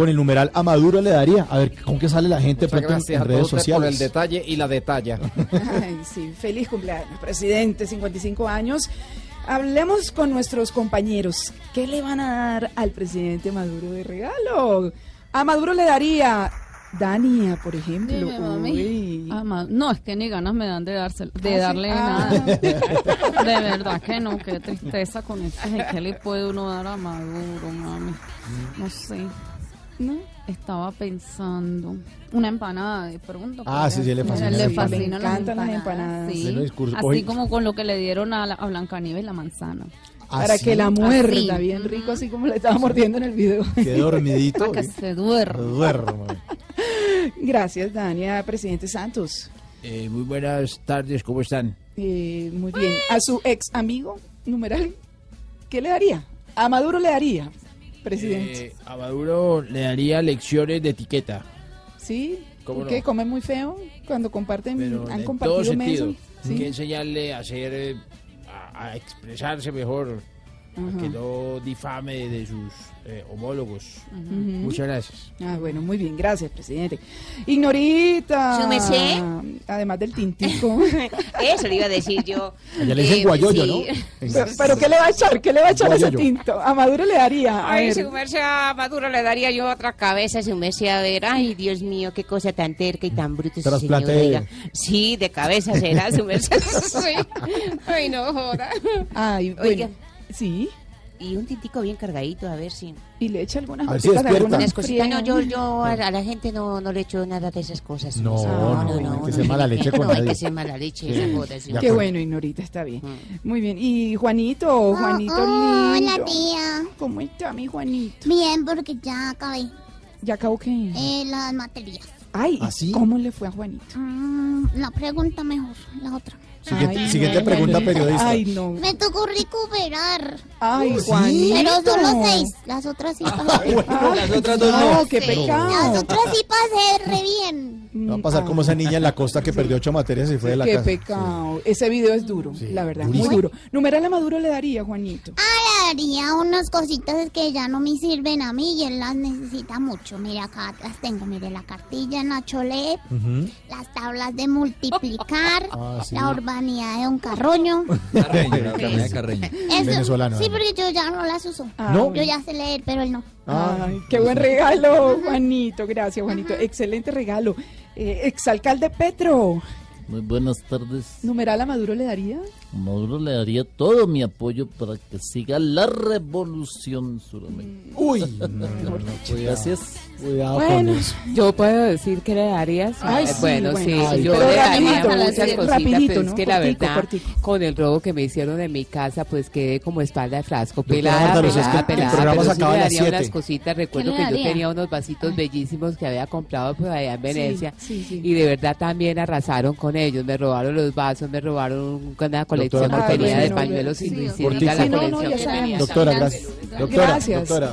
con el numeral a Maduro le daría. A ver con qué sale la gente pronto en- en redes todos ustedes por el sociales. detalle y la detalla. [laughs] Ay, sí, feliz cumpleaños, presidente, 55 años. Hablemos con nuestros compañeros. ¿Qué le van a dar al presidente Maduro de regalo? A Maduro le daría Dania, por ejemplo. Dime, mami. Uy. Ah, no, es que ni ganas me dan de, dárselo, de Ah, sí. darle Ah. nada. [laughs] De verdad que no, qué tristeza con esto. ¿Qué le puede uno dar a Maduro, mami? No sé. ¿No? Estaba pensando. Una empanada de pronto. Ah, sí, sí, le fascina Le la empanada. fascinan Le encantan las empanadas. sí. Bueno, discurso. Así como con lo que le dieron a, la, a Blancanieves la manzana. Para Así. que la muerda Así. bien rico, así como le estaba mordiendo en el video. Qué [laughs] dormidito. Para que se duerma. Duerma. Gracias, Dania, presidente Santos. Eh, muy buenas tardes, ¿cómo están? Eh, muy bien. A su ex amigo, numeral, ¿qué le daría? A Maduro le daría, presidente. Eh, a Maduro le daría lecciones de etiqueta, ¿Sí? ¿cómo ¿Por no? come muy feo cuando comparten, pero han en todo compartido sentido. meso? Hay que enseñarle a hacer, eh, a, a expresarse mejor, Ajá. que no difame de sus eh, homólogos. Ujú. Muchas gracias. Ah, bueno, muy bien, gracias, presidente. Ignorita. ¿Su merced? Además del tintico. [laughs] Eso le iba a decir yo. Allá le dicen Eh, guayoyo, sí. pero, pero ¿qué le va a echar? ¿Qué le va a echar a ese Guayoyo. tinto? A Maduro le daría. A Ay, merced a Maduro le daría yo otra cabeza, su merced, a ver, ay, Dios mío, qué cosa tan terca y tan bruta ese señor, oiga. Sí, de cabeza será, su merced. [laughs] Sí. Ay, no joda. Ay, bueno. Oiga. Sí. Y un tintico bien cargadito, a ver si... Y le echa algunas A ver si despierta. cositas. No, yo, yo a, a la gente no, no le echo nada de esas cosas. su No, merced. no, hay que ser mala leche [laughs] con No, hay nadie. que ser mala leche, Sí. sí. Qué bueno, Ignorita, está bien. Muy bien. Y Juanito, Juanito oh, lindo. hola, tía. ¿Cómo está mi Juanito? Bien, porque ya acabé ¿Ya acabó qué? eh, las materias. Ay, ¿Ah, sí? ¿cómo le fue a Juanito? Mm, la pregunta mejor, la otra. Siguiente, Ay, siguiente no, pregunta periodista. Ay, no. Me tocó recuperar. Ay. Juanito. Pero solo seis. Las otras sí pasé. Ah, Las otras dos no, no. qué Las pecado. otras sí pasé re bien. Va a pasar como esa niña en la costa que [laughs] perdió ocho materias y fue de la Qué casa. pecado. Ese video es duro, Sí, la verdad, durísimo. Ah, muy duro. Numeral a Maduro le daría, Juanito. Haría unas cositas que ya no me sirven a mí y él las necesita mucho. Mire, acá las tengo. Mire, la cartilla Nacholet, Ujú. las tablas de multiplicar, [laughs] Ah, sí. la urbanidad de un carroño. [laughs] Eso, Venezolano. Sí, porque yo ya no las uso. ¿No? Yo ya sé leer, pero él no. Ay, qué buen regalo, Juanito. Gracias, Juanito. Excelente regalo. Eh, exalcalde Petro. Muy buenas tardes. ¿Numeral a Maduro le daría? Maduro le daría todo mi apoyo para que siga la revolución suramericana. Uy, [laughs] Gracias. Cuidado Bueno, yo puedo decir que le daría. sí. Ay, sí, bueno, bueno. sí, Ay, yo le daría muchas cositas, rapidito, pero ¿no? es que la Cortico, verdad, cortico. con el robo que me hicieron en mi casa, pues quedé como espalda de frasco, pelada, Lucía, es que pelada, el pelada, pero sí le daría unas cositas. Recuerdo ¿Qué que yo tenía unos vasitos bellísimos que había comprado pues allá en Venecia sí, sí. y de verdad también arrasaron con ellos, me robaron los vasos, me robaron una colección Doctora que tenía de pañuelos Cortico. la colección que tenía. Doctora, gracias. Doctora, Gracias, doctora.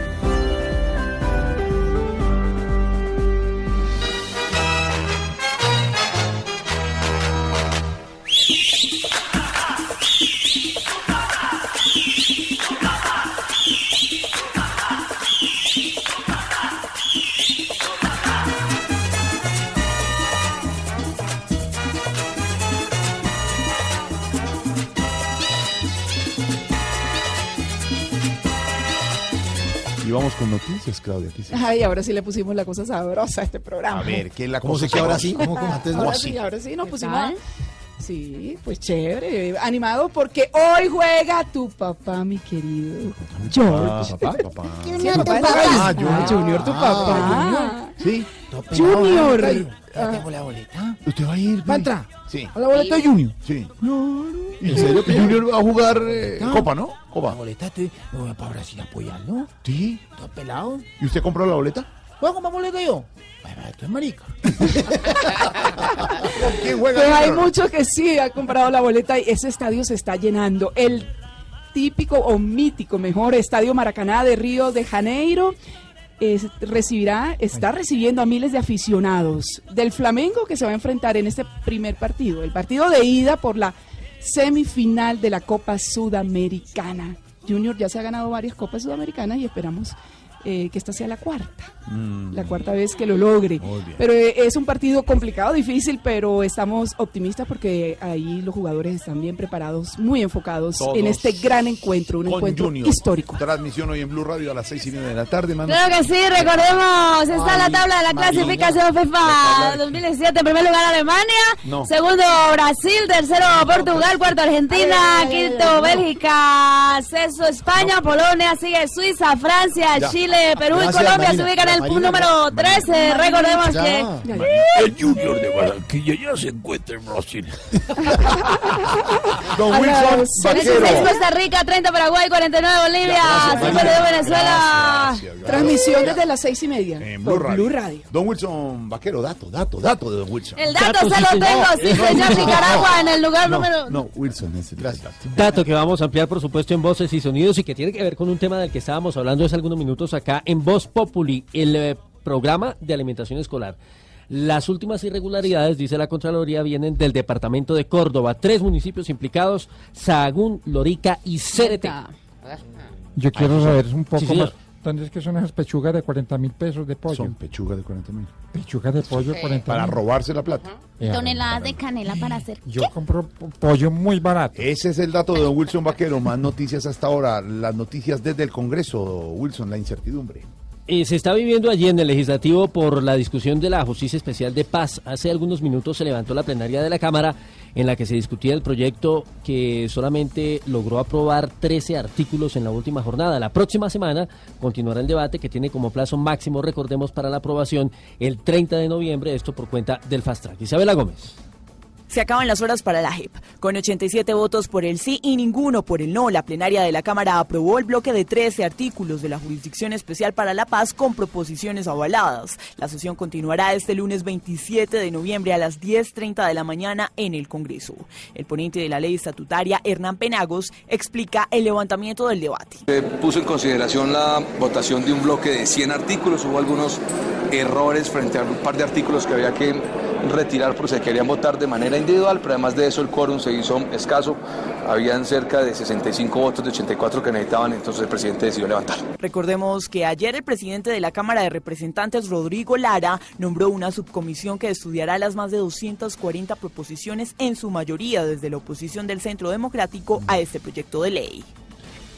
Noticias, Claudia. Ay, ahora sí le pusimos la cosa sabrosa a este programa. A ver, ¿qué es la ¿Cómo cosa se que ahora sí? ¿Cómo como antes no? Ahora así? sí, ahora sí, nos ¿Qué pusimos. Sí, pues chévere, animado porque hoy juega tu papá, mi querido George. Papá, papá. Junior, tu papá. Ah, Ah, Junior. Tu papá. Sí. Junior. Ya Ah. tengo la boleta. ¿Usted va a ir? ¿Va a entrar? Sí. ¿A la boleta de Junior? Sí. ¿En serio que Junior va a jugar eh. Copa, no? La Copa. boleta, estoy, me voy para Brasil a apoyarlo. Sí. Todo pelado. ¿Y usted compró la boleta? ¿Puedo comprar boleta yo? Bueno, esto es marica. [laughs] ¿Quién juega? Pues hay muchos que sí han comprado la boleta y ese estadio se está llenando. El típico o mítico, mejor estadio Maracaná de Río de Janeiro es- recibirá, está recibiendo a miles de aficionados del Flamengo que se va a enfrentar en este primer partido, el partido de ida por la semifinal de la Copa Sudamericana. Junior ya se ha ganado varias Copas Sudamericanas y esperamos eh, que esta sea la cuarta, Mm. la cuarta vez que lo logre. Pero eh, es un partido complicado, difícil, pero estamos optimistas porque ahí los jugadores están bien preparados, muy enfocados Todos en este gran encuentro, un encuentro Junior. histórico. Transmisión hoy en Blue Radio a las seis y media de la tarde, mano. Claro que sí, recordemos, está la Mari- tabla de la Marina. clasificación FIFA 2017, en primer lugar Alemania, No. segundo Brasil, tercero Portugal, cuarto Argentina, quinto Bélgica, sexto España, Polonia, sigue Suiza, Francia, Ya. Chile, Perú y Colombia se Marina. ubican en el punto Marina, número 13, recordemos que... El Junior de Barranquilla ya se encuentra en Brasil. [laughs] Don Wilson las Vaquero. 16 Costa Rica, 30 Paraguay, 49 Bolivia, Gracias, 52 Venezuela. Transmisión desde las seis y media En Blue Radio. Blue Radio. Don Wilson Vaquero, dato, dato, dato de Don Wilson. El dato se lo tengo, sí señor, Nicaragua en el lugar no, número... No, Wilson, ese, gracias. Dato que vamos a ampliar, por supuesto, en Voces y Sonidos y que tiene que ver con un tema del que estábamos hablando hace algunos minutos acá en Voz Populi, el eh, programa de alimentación escolar. Las últimas irregularidades, dice la Contraloría, vienen del departamento de Córdoba. Tres municipios implicados, Sahagún, Lorica y Cérete. Yo quiero Ay, saber sí. un poco Sí, más. ¿Dónde es que son esas pechugas de 40 mil pesos de pollo? Son pechugas de 40 mil. Pechugas de pollo de 40 Para mil. robarse la plata. Ya, Toneladas de canela para hacer. Yo compro po- pollo muy barato. Ese es el dato de Don Wilson Vaquero. Más noticias hasta ahora. Las noticias desde el Congreso, Wilson, la incertidumbre. Eh, se está viviendo allí en el legislativo por la discusión de la Justicia Especial de Paz. Hace algunos minutos se levantó la plenaria de la Cámara en la que se discutía el proyecto que solamente logró aprobar 13 artículos en la última jornada. La próxima semana continuará el debate que tiene como plazo máximo, recordemos, para la aprobación el 30 de noviembre, esto por cuenta del Fast Track. Isabela Gómez. Se acaban las horas para la JEP. Con 87 votos por el sí y ninguno por el no, la plenaria de la Cámara aprobó el bloque de 13 artículos de la Jurisdicción Especial para la Paz con proposiciones avaladas. La sesión continuará este lunes 27 de noviembre a las 10.30 de la mañana en el Congreso. El ponente de la ley estatutaria, Hernán Penagos, explica el levantamiento del debate. Se puso en consideración la votación de un bloque de 100 artículos. Hubo algunos errores frente a un par de artículos que había que retirar porque se querían votar de manera individual, pero además de eso el quórum se hizo escaso. Habían cerca de 65 votos de 84 que necesitaban, entonces el presidente decidió levantar. Recordemos que ayer el presidente de la Cámara de Representantes, Rodrigo Lara, nombró una subcomisión que estudiará las más de 240 proposiciones, en su mayoría desde la oposición del Centro Democrático a este proyecto de ley.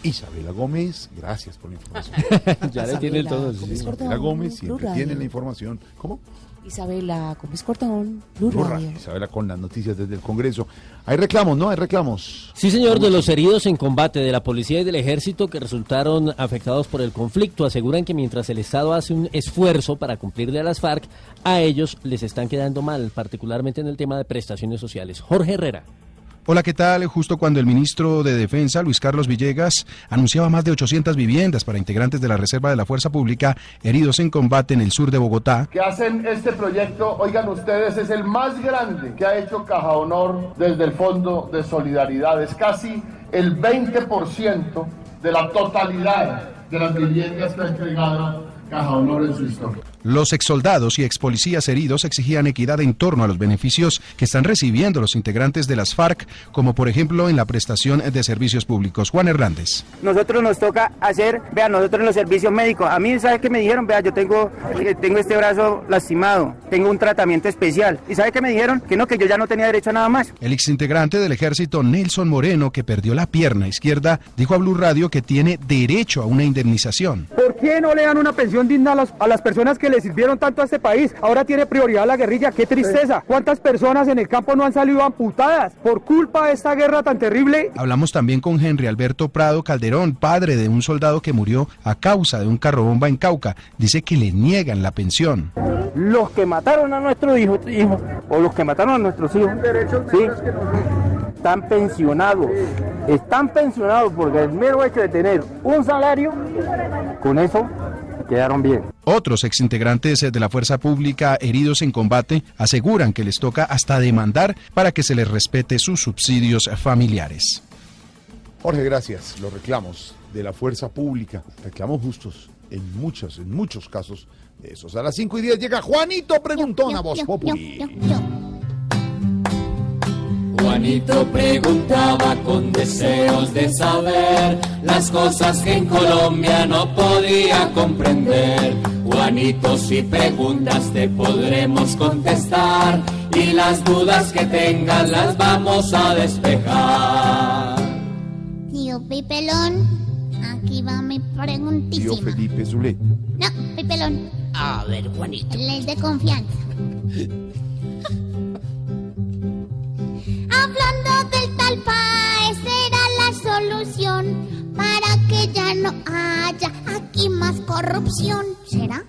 Isabela Gómez, gracias por la información. [laughs] Ya le tiene el todo. Isabela Gómez siempre tiene la información. ¿Cómo? Isabela Gómez Blue. Radio. Isabela con las noticias desde el Congreso. Hay reclamos, ¿no? Hay reclamos. Sí, señor, de los heridos en combate de la policía y del ejército que resultaron afectados por el conflicto, aseguran que mientras el Estado hace un esfuerzo para cumplirle a las FARC, a ellos les están quedando mal, particularmente en el tema de prestaciones sociales. Jorge Herrera. Hola, ¿qué tal? Justo cuando el ministro de Defensa, Luis Carlos Villegas, anunciaba más de 800 viviendas para integrantes de la Reserva de la Fuerza Pública heridos en combate en el sur de Bogotá, que hacen este proyecto, oigan ustedes, es el más grande que ha hecho Caja Honor desde el Fondo de Solidaridad. Es casi el 20% de la totalidad de las viviendas que ha entregado Caja Honor en su historia. Los exsoldados y expolicías heridos exigían equidad en torno a los beneficios que están recibiendo los integrantes de las FARC, como por ejemplo en la prestación de servicios públicos. Juan Hernández. Nosotros nos toca hacer, vean, nosotros en los servicios médicos, a mí, ¿sabe qué me dijeron? Vea, yo tengo, eh, tengo este brazo lastimado, tengo un tratamiento especial. ¿Y sabe qué me dijeron? Que no, que yo ya no tenía derecho a nada más. El exintegrante del ejército Nelson Moreno, que perdió la pierna izquierda, dijo a Blue Radio que tiene derecho a una indemnización. ¿Por qué no le dan una pensión digna a, los- a las personas que le sirvieron tanto a este país? Ahora tiene prioridad la guerrilla, qué tristeza. ¿Cuántas personas en el campo no han salido amputadas por culpa de esta guerra tan terrible? Hablamos también con Henry Alberto Prado Calderón, padre de un soldado que murió a causa de un carrobomba en Cauca. Dice que le niegan la pensión. Los que mataron a nuestros hijos, o los que mataron a nuestros hijos, ¿sí? están pensionados. Están pensionados porque el mero hecho de tener un salario, con eso quedaron bien. Otros exintegrantes de la fuerza pública heridos en combate aseguran que les toca hasta demandar para que se les respete sus subsidios familiares. Jorge, gracias. Los reclamos de la fuerza pública, reclamos justos en muchos, en muchos casos de esos. A las 5 y 10 llega Juanito Preguntón a Voz Populi. Juanito preguntaba con deseos de saber las cosas que en Colombia no podía comprender. Juanito, si preguntas te podremos contestar y las dudas que tengas las vamos a despejar. Tío Pipelón, aquí va mi Tío preguntísima. Felipe Zulé. No, Pipelón, A ver, Juanito. él es de confianza. [laughs] Tal PAE, será la solución para que ya no haya aquí más corrupción. ¿Será?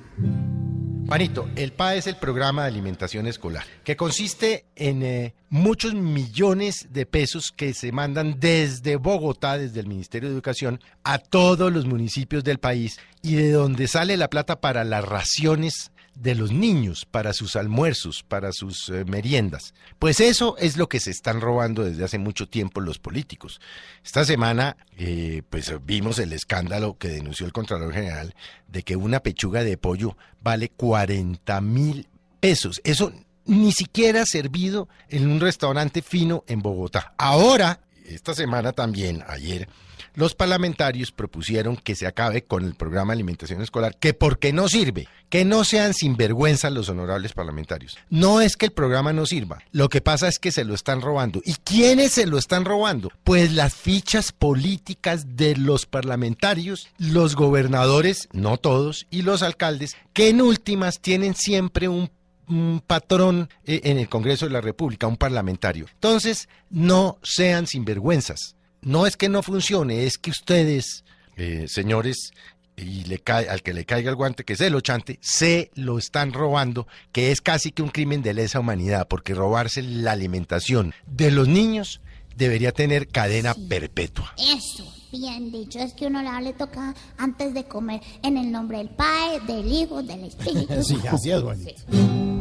Juanito, el PA es el programa de alimentación escolar, que consiste en eh, muchos millones de pesos que se mandan desde Bogotá, desde el Ministerio de Educación, a todos los municipios del país y de donde sale la plata para las raciones de los niños, para sus almuerzos, para sus eh, meriendas. Pues eso es lo que se están robando desde hace mucho tiempo los políticos. Esta semana, eh, pues vimos el escándalo que denunció el Contralor General de que una pechuga de pollo vale 40 mil pesos. Eso ni siquiera servido en un restaurante fino en Bogotá. Ahora, esta semana también, ayer, los parlamentarios propusieron que se acabe con el programa de alimentación escolar, que porque no sirve, que no sean sinvergüenzas los honorables parlamentarios. No es que el programa no sirva, lo que pasa es que se lo están robando. ¿Y quiénes se lo están robando? Pues las fichas políticas de los parlamentarios, los gobernadores, no todos, y los alcaldes, que en últimas tienen siempre un un patrón eh, en el Congreso de la República, un parlamentario. Entonces, no sean sinvergüenzas. No es que no funcione, es que ustedes, eh, señores, y le cae, al que le caiga el guante, que es el ochante, se lo están robando, que es casi que un crimen de lesa humanidad, porque robarse la alimentación de los niños debería tener cadena perpetua. Eso, bien dicho. Es que uno la le toca antes de comer en el nombre del Padre, del Hijo, del Espíritu. [laughs] Sí, así es, Juanito.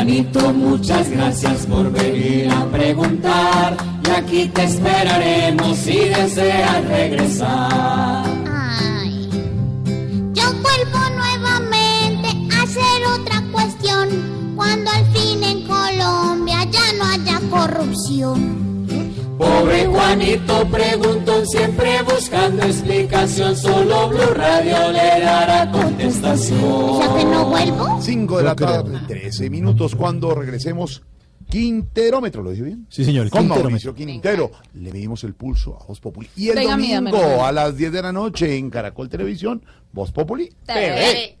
Juanito, muchas gracias por venir a preguntar. Y aquí te esperaremos si deseas regresar. Ay, yo vuelvo nuevamente a hacer otra cuestión cuando al fin en Colombia ya no haya corrupción. Pobre Juanito preguntó siempre buscando explicación. Solo Blue Radio le dará contestación. ¿Ya que no vuelvo? 5 de la tarde, 13 minutos cuando regresemos. Quinterómetro, ¿lo dije bien? Sí, señor, Con. Mauricio Quintero. Le medimos el pulso a Voz Populi. Y el Venga, domingo a las 10 de la noche en Caracol Televisión, Voz Populi TV.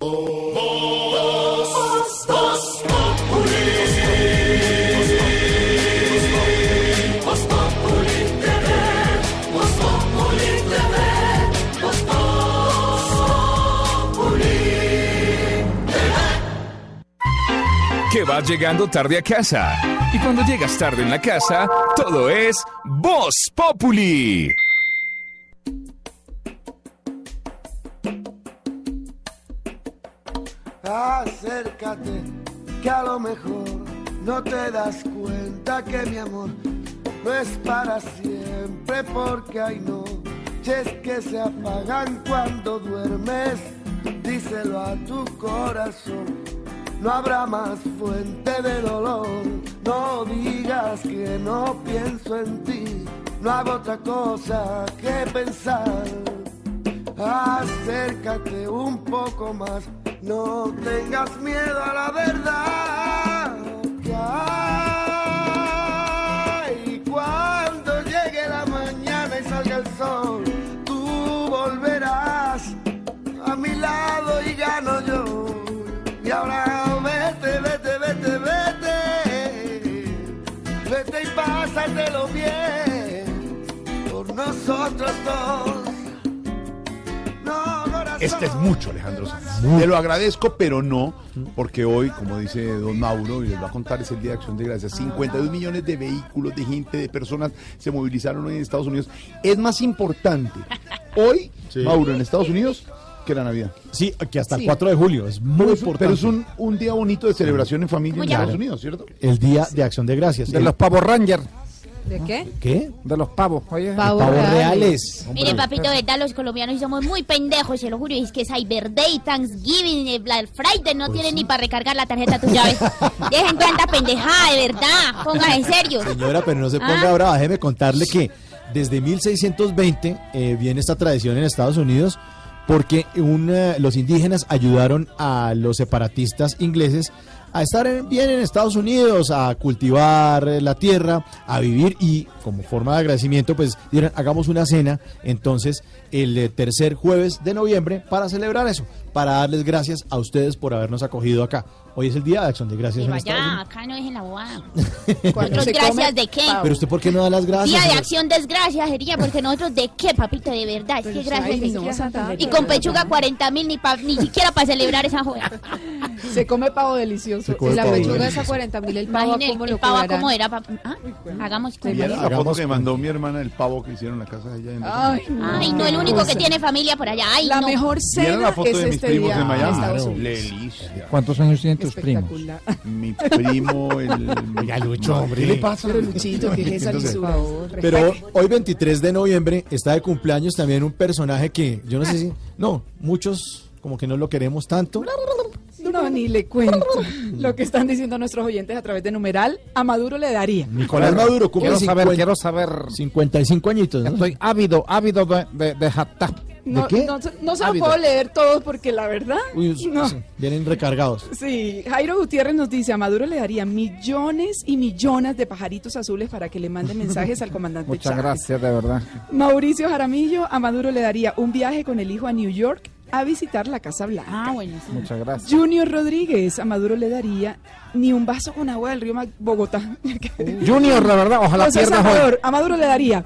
Que vas llegando tarde a casa. Y cuando llegas tarde en la casa, todo es Voz Populi. Acércate, que a lo mejor no te das cuenta que mi amor no es para siempre, porque hay noches que se apagan cuando duermes. Díselo a tu corazón, no habrá más fuente de dolor. No digas que no pienso en ti, no hago otra cosa que pensar. Acércate un poco más, no tengas miedo a la verdad. que hay. cuando llegue la mañana y salga el sol, tú volverás a mi lado y gano yo. Y ahora nosotros dos. No, corazón. Este es mucho, Alejandro Sanz. Te lo agradezco, pero no, porque hoy, como dice don Mauro, y les va a contar, es el Día de Acción de Gracias. 52 millones de vehículos, de gente, de personas se movilizaron hoy en Estados Unidos. Es más importante [laughs] hoy, Mauro, en Estados Unidos, que la Navidad. Sí, que hasta el Sí. 4 de julio. Es muy Pero es- importante. Pero es un, un día bonito de celebración en familia en. Estados Unidos, ¿cierto? El Día de Acción de Gracias. De El- los Pavo Ranger. ¿De qué? ¿Qué? De los pavos. Oye. Pavos Pavos reales. Mire, papito, de verdad, los colombianos somos muy pendejos, se lo juro. Es que Cyber Day, Thanksgiving, eh, Black Friday no tienen ni para recargar la tarjeta tuya. ¿ves? [laughs] Dejen tanta pendejada, de verdad. Póngase en serio. Señora, pero no se ponga Ah. brava. Déjeme contarle que desde 1620 eh, viene esta tradición en Estados Unidos porque un, eh, los indígenas ayudaron a los separatistas ingleses a estar en- bien en Estados Unidos, a cultivar eh, la tierra, a vivir y como forma de agradecimiento pues dieron hagamos una cena entonces el eh, tercer jueves de noviembre para celebrar eso, para darles gracias a ustedes por habernos acogido acá. Hoy es el día de acción de gracias Pero allá, acá no es en la ¿Nosotros [laughs] gracias come de qué? Pero usted por qué no da las gracias? Día de acción desgracia sería, porque nosotros de qué, papito, de verdad. Es que gracias. de no, qué. Y con pechuga 40 mil, ni, pa- ni siquiera para celebrar esa joda. [laughs] Se come pavo delicioso. Y la pechuga esa 40 mil, el pavo, Imagine, ¿cómo el lo pavo? ¿cómo era? pa- ¿Ah? Hagamos ¿Vieron la cuenta. foto que mandó mi hermana del pavo que hicieron en la casa de ella? en Ay, Ángeles? Ay, no, el único que tiene familia por allá. Ay, La no. mejor ¿Vieron la cena foto es de mis este primos día en Miami? Claro. ¿Cuántos años tienen tus primos? Espectacular. Mi primo, el... [laughs] Oiga, Lucho, hombre. ¿Qué le pasa? Pero Luchito, ¿qué es esa Entonces, lisura? Pero hoy 23 de noviembre está de cumpleaños también un personaje que yo no sé si... No, muchos como que no lo queremos tanto. No, ni le cuento lo que están diciendo nuestros oyentes a través de numeral. A Maduro le daría. Nicolás Maduro cumple Quiero saber, 50 quiero saber. 55 añitos, ¿no? Estoy ávido, ávido de, de, de hashtag. No, qué? no, se- no se lo Ávido. puedo leer todos porque la verdad. Uy, [laughs] no. sí, vienen recargados. Sí, Jairo Gutiérrez nos dice, a Maduro le daría millones y millones de pajaritos azules para que le manden mensajes al comandante [laughs] Muchas Chávez. gracias, de verdad. Mauricio Jaramillo, a Maduro le daría un viaje con el hijo a New York a visitar la Casa Blanca. Ah, buenísimo. Muchas gracias. Junior Rodríguez, a Maduro le daría ni un vaso con agua del río Bogotá. [laughs] Junior, la verdad, ojalá hoy. Salvador, a Maduro le daría.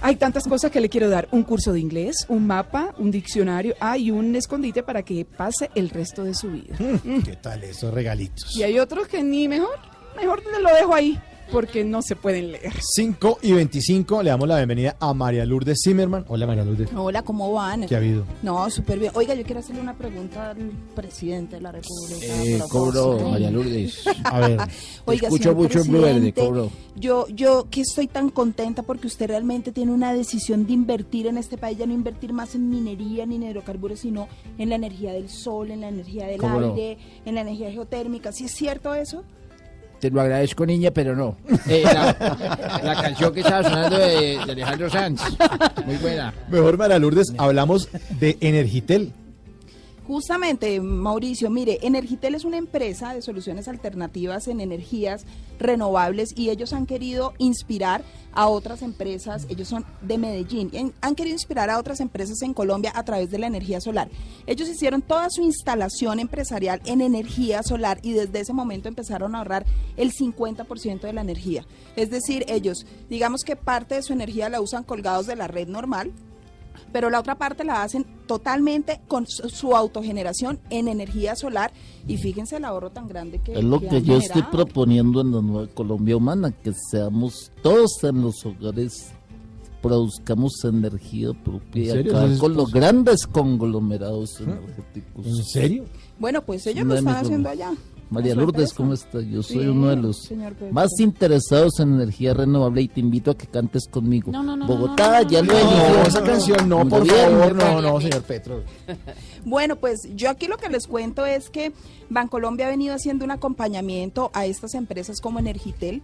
Hay tantas cosas que le quiero dar. Un curso de inglés, un mapa, un diccionario, ah, y un escondite para que pase el resto de su vida. ¿Qué tal esos regalitos? Y hay otros que ni mejor, mejor lo dejo ahí, porque no se pueden leer. 5 y 25 le damos la bienvenida a María Lourdes Zimmerman. Hola María Lourdes. Hola, ¿cómo van? ¿Qué ha habido? No, súper bien. Oiga, yo quiero hacerle una pregunta al presidente de la República. Eh, cobro. María Lourdes. [laughs] A ver. Oiga, escucho mucho en Blue Verde, cobro. Yo, yo que estoy tan contenta porque usted realmente tiene una decisión de invertir en este país, ya no invertir más en minería ni en hidrocarburos, sino en la energía del sol, en la energía del ¿Cómo no? aire, en la energía geotérmica. ¿Sí es cierto eso? Te lo agradezco, niña, pero no. Eh, la, canción que estaba sonando de, de Alejandro Sanz. Muy buena. Mejor María Lourdes, hablamos de Energitel. Justamente, Mauricio, mire, Energitel es una empresa de soluciones alternativas en energías renovables y ellos han querido inspirar a otras empresas, ellos son de Medellín, han querido inspirar a otras empresas en Colombia a través de la energía solar. Ellos hicieron toda su instalación empresarial en energía solar y desde ese momento empezaron a ahorrar el 50% de la energía. Es decir, ellos, digamos que parte de su energía la usan colgados de la red normal, pero la otra parte la hacen totalmente con su, autogeneración en energía solar y fíjense el ahorro tan grande que Es lo que yo estoy proponiendo en la nueva Colombia Humana, que seamos todos en los hogares, produzcamos energía propia y ¿En serio? acabar ¿Eso es con los grandes conglomerados energéticos. ¿En serio? Bueno, pues ellos lo están haciendo allá. María Lourdes. ¿cómo está? Yo soy Sí, uno de los más interesados en energía renovable y te invito a que cantes conmigo. No, no, no, Bogotá, no, no, ya no, lo no, eligió. esa canción no, Un por gobierno. favor, no, No, señor Petro. [laughs] Bueno, pues yo aquí lo que les cuento es que Bancolombia ha venido haciendo un acompañamiento a estas empresas como Energitel.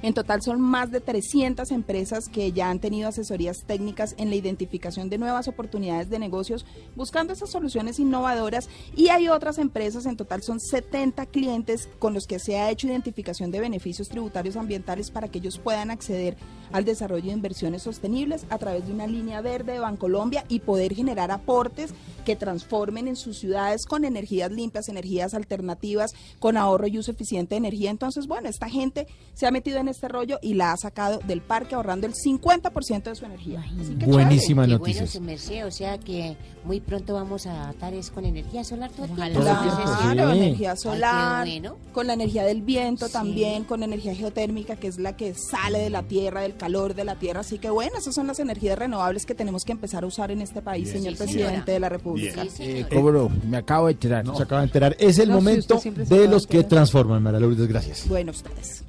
En total son más de 300 empresas que ya han tenido asesorías técnicas en la identificación de nuevas oportunidades de negocios, buscando esas soluciones innovadoras. Y hay otras empresas, en total son 70 clientes con los que se ha hecho identificación de beneficios tributarios ambientales para que ellos puedan acceder al desarrollo de inversiones sostenibles a través de una línea verde de Bancolombia y poder generar aportes que transformen en sus ciudades con energías limpias, energías alternativas, con ahorro y uso eficiente de energía. Entonces, bueno, esta gente se ha metido en este rollo y la ha sacado del parque ahorrando el 50% de su energía. Así que Buenísimas Qué noticias. bueno, su merced, o sea que muy pronto vamos a estar es con energía solar todo el tiempo. Claro, Sí. energía Ay, solar, bueno. con la energía del viento también, con energía geotérmica, que es la que sale de la tierra, del calor de la tierra. Así que bueno, esas son las energías renovables que tenemos que empezar a usar en este país, Bien. señor Sí, presidente de la República. Eh, cobro, me acabo de enterar. Se acaba de enterar. Es el No, momento de los que transforman, María Lourdes. Gracias. Bueno, ustedes.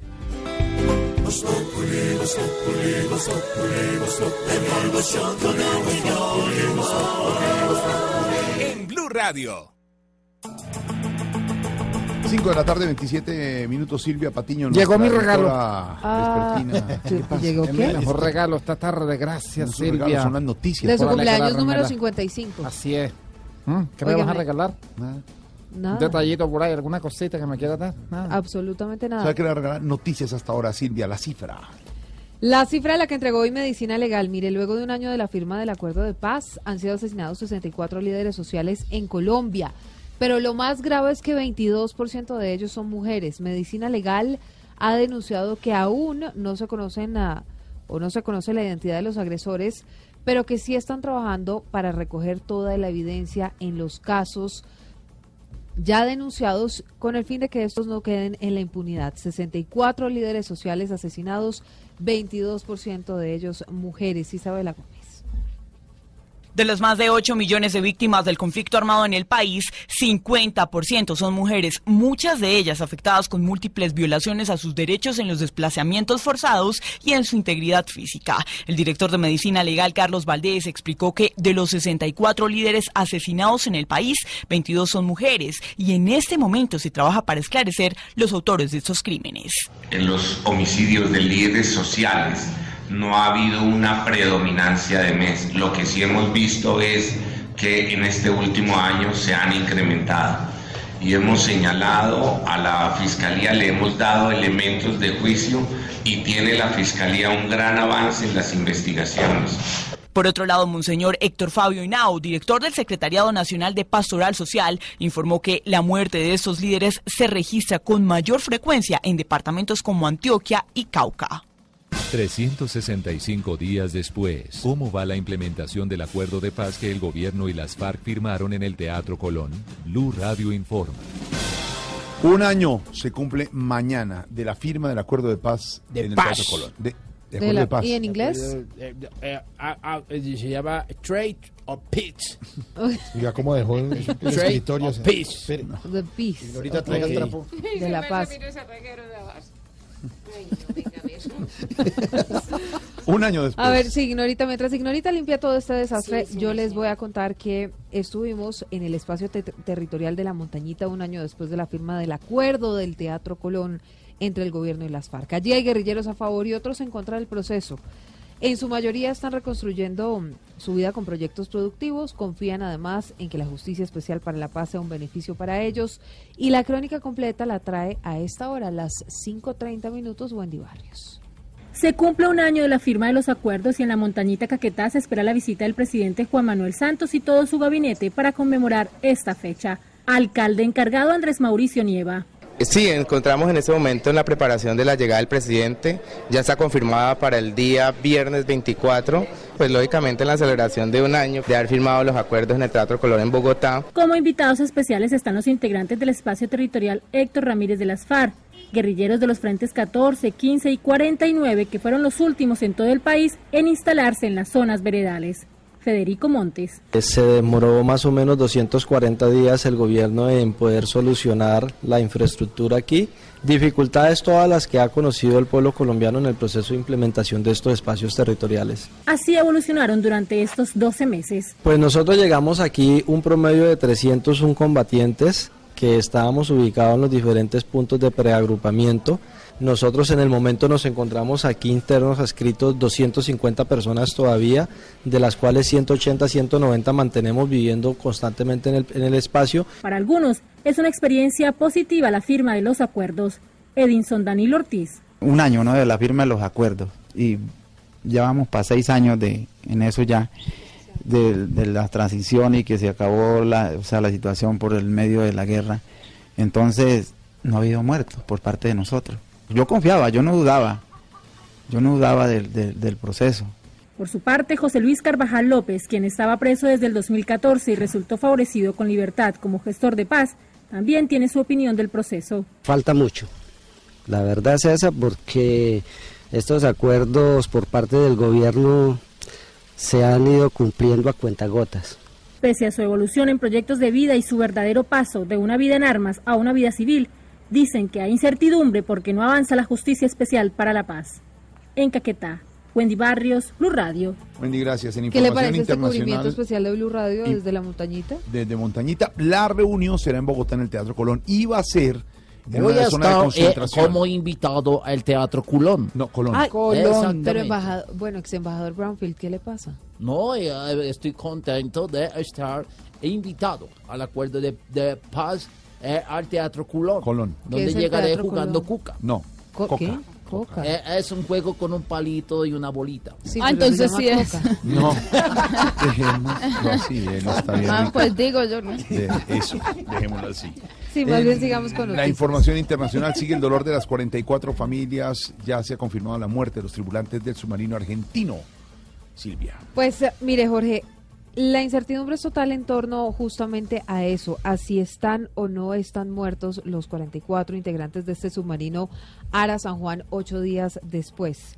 En Blue Radio. 5 de la tarde, 27 minutos, Silvia Patiño. Llegó mi regalo. Ah. ¿Llegó qué? mi mejor regalo esta tarde, gracias No son regalos, Silvia. son las noticias. De su cumpleaños número la- 55. Así es. ¿Mm? ¿Qué me vas a regalar? Nada. Un detallito por ahí, alguna cosita que me quiera dar. Nada. Absolutamente nada. ¿Sabe qué le regalar? Noticias hasta ahora, Silvia, la cifra. La cifra de la que entregó hoy Medicina Legal, mire, luego de un año de la firma del acuerdo de paz, han sido asesinados 64 líderes sociales en Colombia. Pero lo más grave es que 22% de ellos son mujeres. Medicina Legal ha denunciado que aún no se conocen a- o no se conoce la identidad de los agresores, pero que sí están trabajando para recoger toda la evidencia en los casos ya denunciados con el fin de que estos no queden en la impunidad. 64 líderes sociales asesinados, 22% de ellos mujeres. Isabela. De los más de 8 millones de víctimas del conflicto armado en el país, 50% son mujeres, muchas de ellas afectadas con múltiples violaciones a sus derechos en los desplazamientos forzados y en su integridad física. El director de Medicina Legal, Carlos Valdés, explicó que de los 64 líderes asesinados en el país, 22 son mujeres y en este momento se trabaja para esclarecer los autores de estos crímenes. en los homicidios de líderes sociales no ha habido una predominancia de mes. Lo que sí hemos visto es que en este último año se han incrementado y hemos señalado a la Fiscalía, le hemos dado elementos de juicio y tiene la Fiscalía un gran avance en las investigaciones. Por otro lado, Monseñor Héctor Fabio Hinao, director del Secretariado Nacional de Pastoral Social, informó que la muerte de estos líderes se registra con mayor frecuencia en departamentos como Antioquia y Cauca. 365 días después, ¿cómo va la implementación del acuerdo de paz que el gobierno y las FARC firmaron en el Teatro Colón? Blue Radio informa. Un año se cumple mañana de la firma del acuerdo de paz en el paz. Teatro Colón. De, de De la- de paz. ¿Y en inglés? Eh, se llama Trade or Peace. [laughs] Diga cómo dejó el, el Trade escritorio. peace. espere. The Peace. Ahorita traiga el trapo. De la paz. [laughs] Un año después. A ver, sí, Ignorita, mientras Ignorita limpia todo este desastre, yo les voy a contar que estuvimos en el espacio te- territorial de la montañita un año después de la firma del acuerdo del Teatro Colón entre el gobierno y las FARC. Allí hay guerrilleros a favor y otros en contra del proceso. En su mayoría están reconstruyendo su vida con proyectos productivos, confían además en que la Justicia Especial para la Paz sea un beneficio para ellos y la crónica completa la trae a esta hora, a las 5.30 minutos, Wendy Barrios. Se cumple un año de la firma de los acuerdos y en la montañita Caquetá se espera la visita del presidente Juan Manuel Santos y todo su gabinete para conmemorar esta fecha. Alcalde encargado Andrés Mauricio Nieva. Sí, encontramos en este momento en la preparación de la llegada del presidente, ya está confirmada para el día viernes 24, pues lógicamente en la celebración de un año de haber firmado los acuerdos en el Teatro Color en Bogotá. Como invitados especiales están los integrantes del espacio territorial Héctor Ramírez de las FARC, guerrilleros de los frentes 14, 15 y 49 que fueron los últimos en todo el país en instalarse en las zonas veredales. Federico Montes. Se demoró más o menos 240 días el gobierno en poder solucionar la infraestructura aquí. Dificultades todas las que ha conocido el pueblo colombiano en el proceso de implementación de estos espacios territoriales. Así evolucionaron durante estos 12 meses. Pues nosotros llegamos aquí un promedio de 301 combatientes que estábamos ubicados en los diferentes puntos de preagrupamiento. Nosotros en el momento nos encontramos aquí internos adscritos 250 personas todavía, de las cuales 180, 190 mantenemos viviendo constantemente en el, en el espacio. Para algunos es una experiencia positiva la firma de los acuerdos. Edinson Danilo Ortiz. un año ¿no? de la firma de los acuerdos y ya vamos para seis años de en eso ya de, de la transición y que se acabó la, o sea, la situación por el medio de la guerra entonces no ha habido muertos por parte de nosotros yo confiaba yo no dudaba yo no dudaba del, del- del proceso Por su parte, José Luis Carvajal López, quien estaba preso desde el 2014 y resultó favorecido con libertad como gestor de paz, también tiene su opinión del proceso. Falta mucho. La verdad es esa porque estos acuerdos por parte del gobierno se han ido cumpliendo a cuentagotas. Pese a su evolución en proyectos de vida y su verdadero paso de una vida en armas a una vida civil, Dicen que hay incertidumbre porque no avanza la justicia especial para la paz. En Caquetá, Wendy Barrios, Blue Radio. Wendy, gracias. En ¿Qué le parece este cubrimiento especial de Blue Radio Y- desde la montañita? desde Montañita, la reunión será en Bogotá en el Teatro Colón. Iba a ser en Voy una a zona de estar eh, como invitado al Teatro Colón. No, Colón. Ay, Exactamente. pero embajador, bueno, ex embajador Brownfield, ¿qué le pasa? No, eh, estoy contento de estar invitado al acuerdo de, de paz eh, al Teatro Colón. Colón. ¿Qué Donde llegaré jugando Colón? cuca. No, Co- Coca. ¿Qué? Coca. Eh, es un juego con un palito y una bolita. Sí, Ah, entonces sí es. Coca. [laughs] No, dejémoslo así, él está bien. Ah, pues digo yo, ¿no? De- eso, dejémoslo así. Sí, más Eh, bien sigamos con La información internacional sigue el dolor de las 44 familias. Ya se ha confirmado la muerte de los tripulantes del submarino argentino. Silvia. Pues eh, mire, Jorge, la incertidumbre es total en torno justamente a eso, a si están o no están muertos los 44 integrantes de este submarino Ara San Juan ocho días después.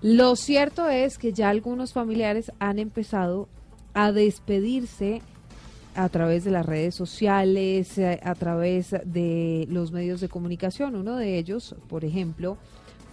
Lo cierto es que ya algunos familiares han empezado a despedirse a través de las redes sociales, eh, a través de los medios de comunicación. Uno de ellos, por ejemplo,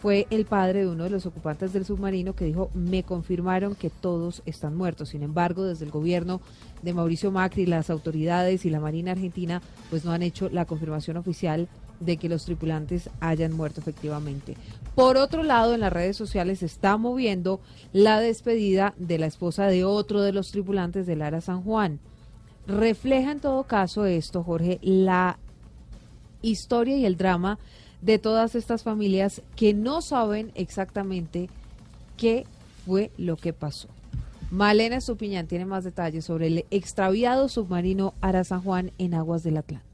fue el padre de uno de los ocupantes del submarino que dijo, me confirmaron que todos están muertos. Sin embargo, desde el gobierno de Mauricio Macri, las autoridades y la Marina Argentina, pues no han hecho la confirmación oficial de que los tripulantes hayan muerto efectivamente. Por otro lado, en las redes sociales se está moviendo la despedida de la esposa de otro de los tripulantes del Ara San Juan. Refleja en todo caso esto, Jorge, la historia y el drama de todas estas familias que no saben exactamente qué fue lo que pasó. Malena Estupiñán tiene más detalles sobre el extraviado submarino Ara San Juan en aguas del Atlántico.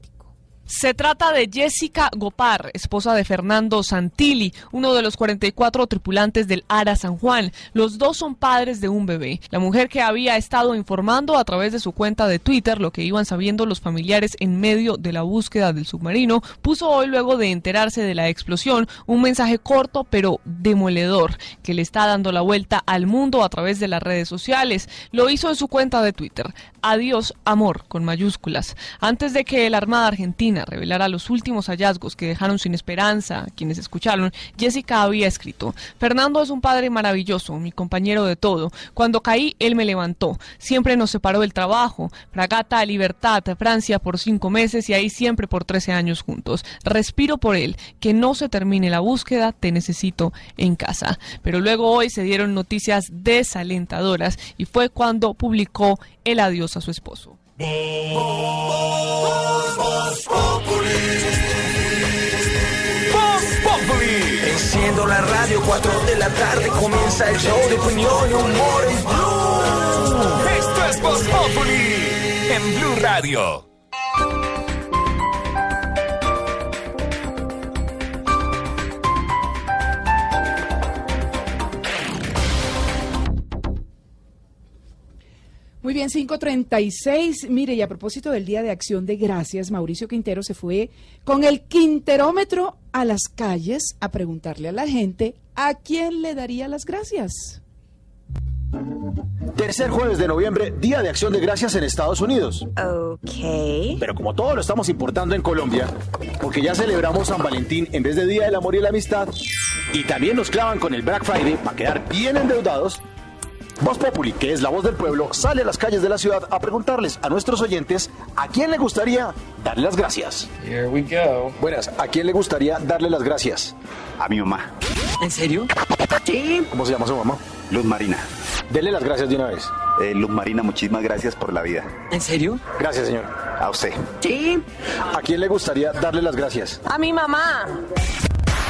Se trata de Jessica Gopar, esposa de Fernando Santilli, uno de los 44 tripulantes del Ara San Juan. Los dos son padres de un bebé. La mujer que había estado informando a través de su cuenta de Twitter lo que iban sabiendo los familiares en medio de la búsqueda del submarino, puso hoy luego de enterarse de la explosión un mensaje corto pero demoledor que le está dando la vuelta al mundo a través de las redes sociales. Lo hizo en su cuenta de Twitter. Adiós, amor, con mayúsculas. Antes de que la Armada Argentina revelara los últimos hallazgos que dejaron sin esperanza a quienes escucharon, Jessica había escrito, Fernando es un padre maravilloso, mi compañero de todo. Cuando caí, él me levantó. Siempre nos separó del trabajo. Fragata, Libertad, Francia por cinco meses y ahí siempre por 13 años juntos. Respiro por él. Que no se termine la búsqueda, te necesito en casa. Pero luego hoy se dieron noticias desalentadoras y fue cuando publicó el adiós a su esposo. Voz Populi. Enciendo la radio, 4 de la tarde comienza el show de opinión y humor en Blue. Esto es Voz Populi en Blue Radio. Muy bien, 536. Mire, y a propósito del Día de Acción de Gracias, Mauricio Quintero se fue con el quinterómetro a las calles a preguntarle a la gente a quién le daría las gracias. Tercer jueves de noviembre, Día de Acción de Gracias en Estados Unidos. Ok. Pero como todo lo estamos importando en Colombia, porque ya celebramos San Valentín en vez de Día del Amor y la Amistad, y también nos clavan con el Black Friday para quedar bien endeudados, Voz Populi, que es la voz del pueblo, sale a las calles de la ciudad a preguntarles a nuestros oyentes a quién le gustaría darle las gracias. Here we go. Buenas, ¿a quién le gustaría darle las gracias? A mi mamá. ¿En serio? Sí. ¿Cómo se llama su mamá? Luz Marina. Dele las gracias de una vez. Eh, Luz Marina, muchísimas gracias por la vida. ¿En serio? Gracias, señor. A usted. Sí. ¿A quién le gustaría darle las gracias? A mi mamá.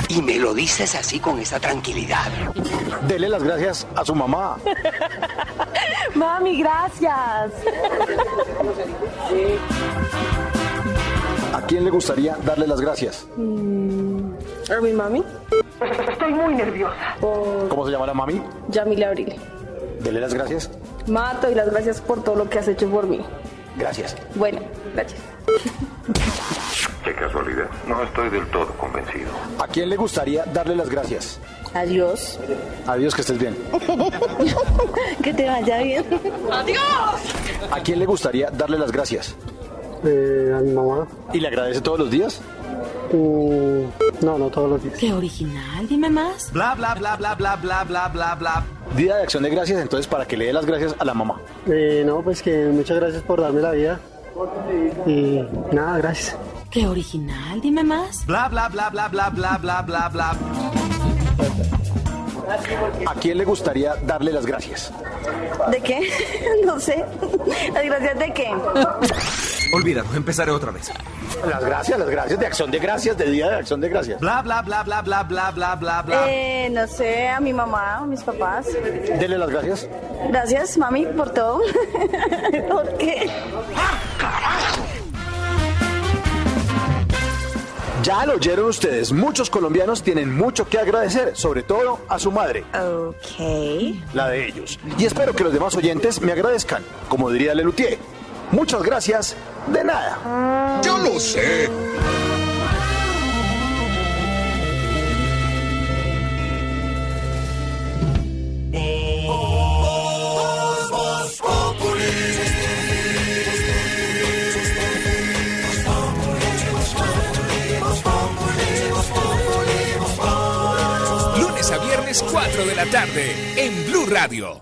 Y me lo dices así con esa tranquilidad. Dele las gracias a su mamá. [laughs] Mami, gracias. ¿A quién le gustaría darle las gracias? ¿A mi mami? Estoy muy nerviosa. Por ¿Cómo se llama la mami? Yamila Abril. Dele las gracias. Mato y las gracias por todo lo que has hecho por mí. Gracias. Bueno, gracias. [laughs] Qué casualidad. No estoy del todo convencido. ¿A quién le gustaría darle las gracias? Adiós. Adiós, que estés bien. [laughs] que te vaya bien. ¡Adiós! ¿A quién le gustaría darle las gracias? Eh, a mi mamá. ¿Y le agradece todos los días? Mm, no, no todos los días. Qué original, dime más. Bla, bla, bla, bla, bla, bla, bla, bla, bla. Día de acción de gracias, entonces, para que le dé las gracias a la mamá. Eh, no, pues que muchas gracias por darme la vida. Y nada, gracias. Qué original, dime más. Bla, bla, bla, bla, bla, bla, bla, bla, bla. ¿A quién le gustaría darle las gracias? ¿De qué? No sé. ¿Las gracias de qué? Olvídalo, empezaré otra vez. Las gracias, las gracias de acción de gracias, de día de acción de gracias. Bla, bla, bla, bla, bla, bla, bla, bla, bla. Eh, no sé, a mi mamá, a mis papás. Dele las gracias. Gracias, mami, por todo. ¿Por qué? Ya lo oyeron ustedes, muchos colombianos tienen mucho que agradecer, sobre todo a su madre. Ok. La de ellos. Y espero que los demás oyentes me agradezcan, como diría Lelutier. Muchas gracias, de nada. Yo lo sé. Viernes 4 de la tarde en Blue Radio.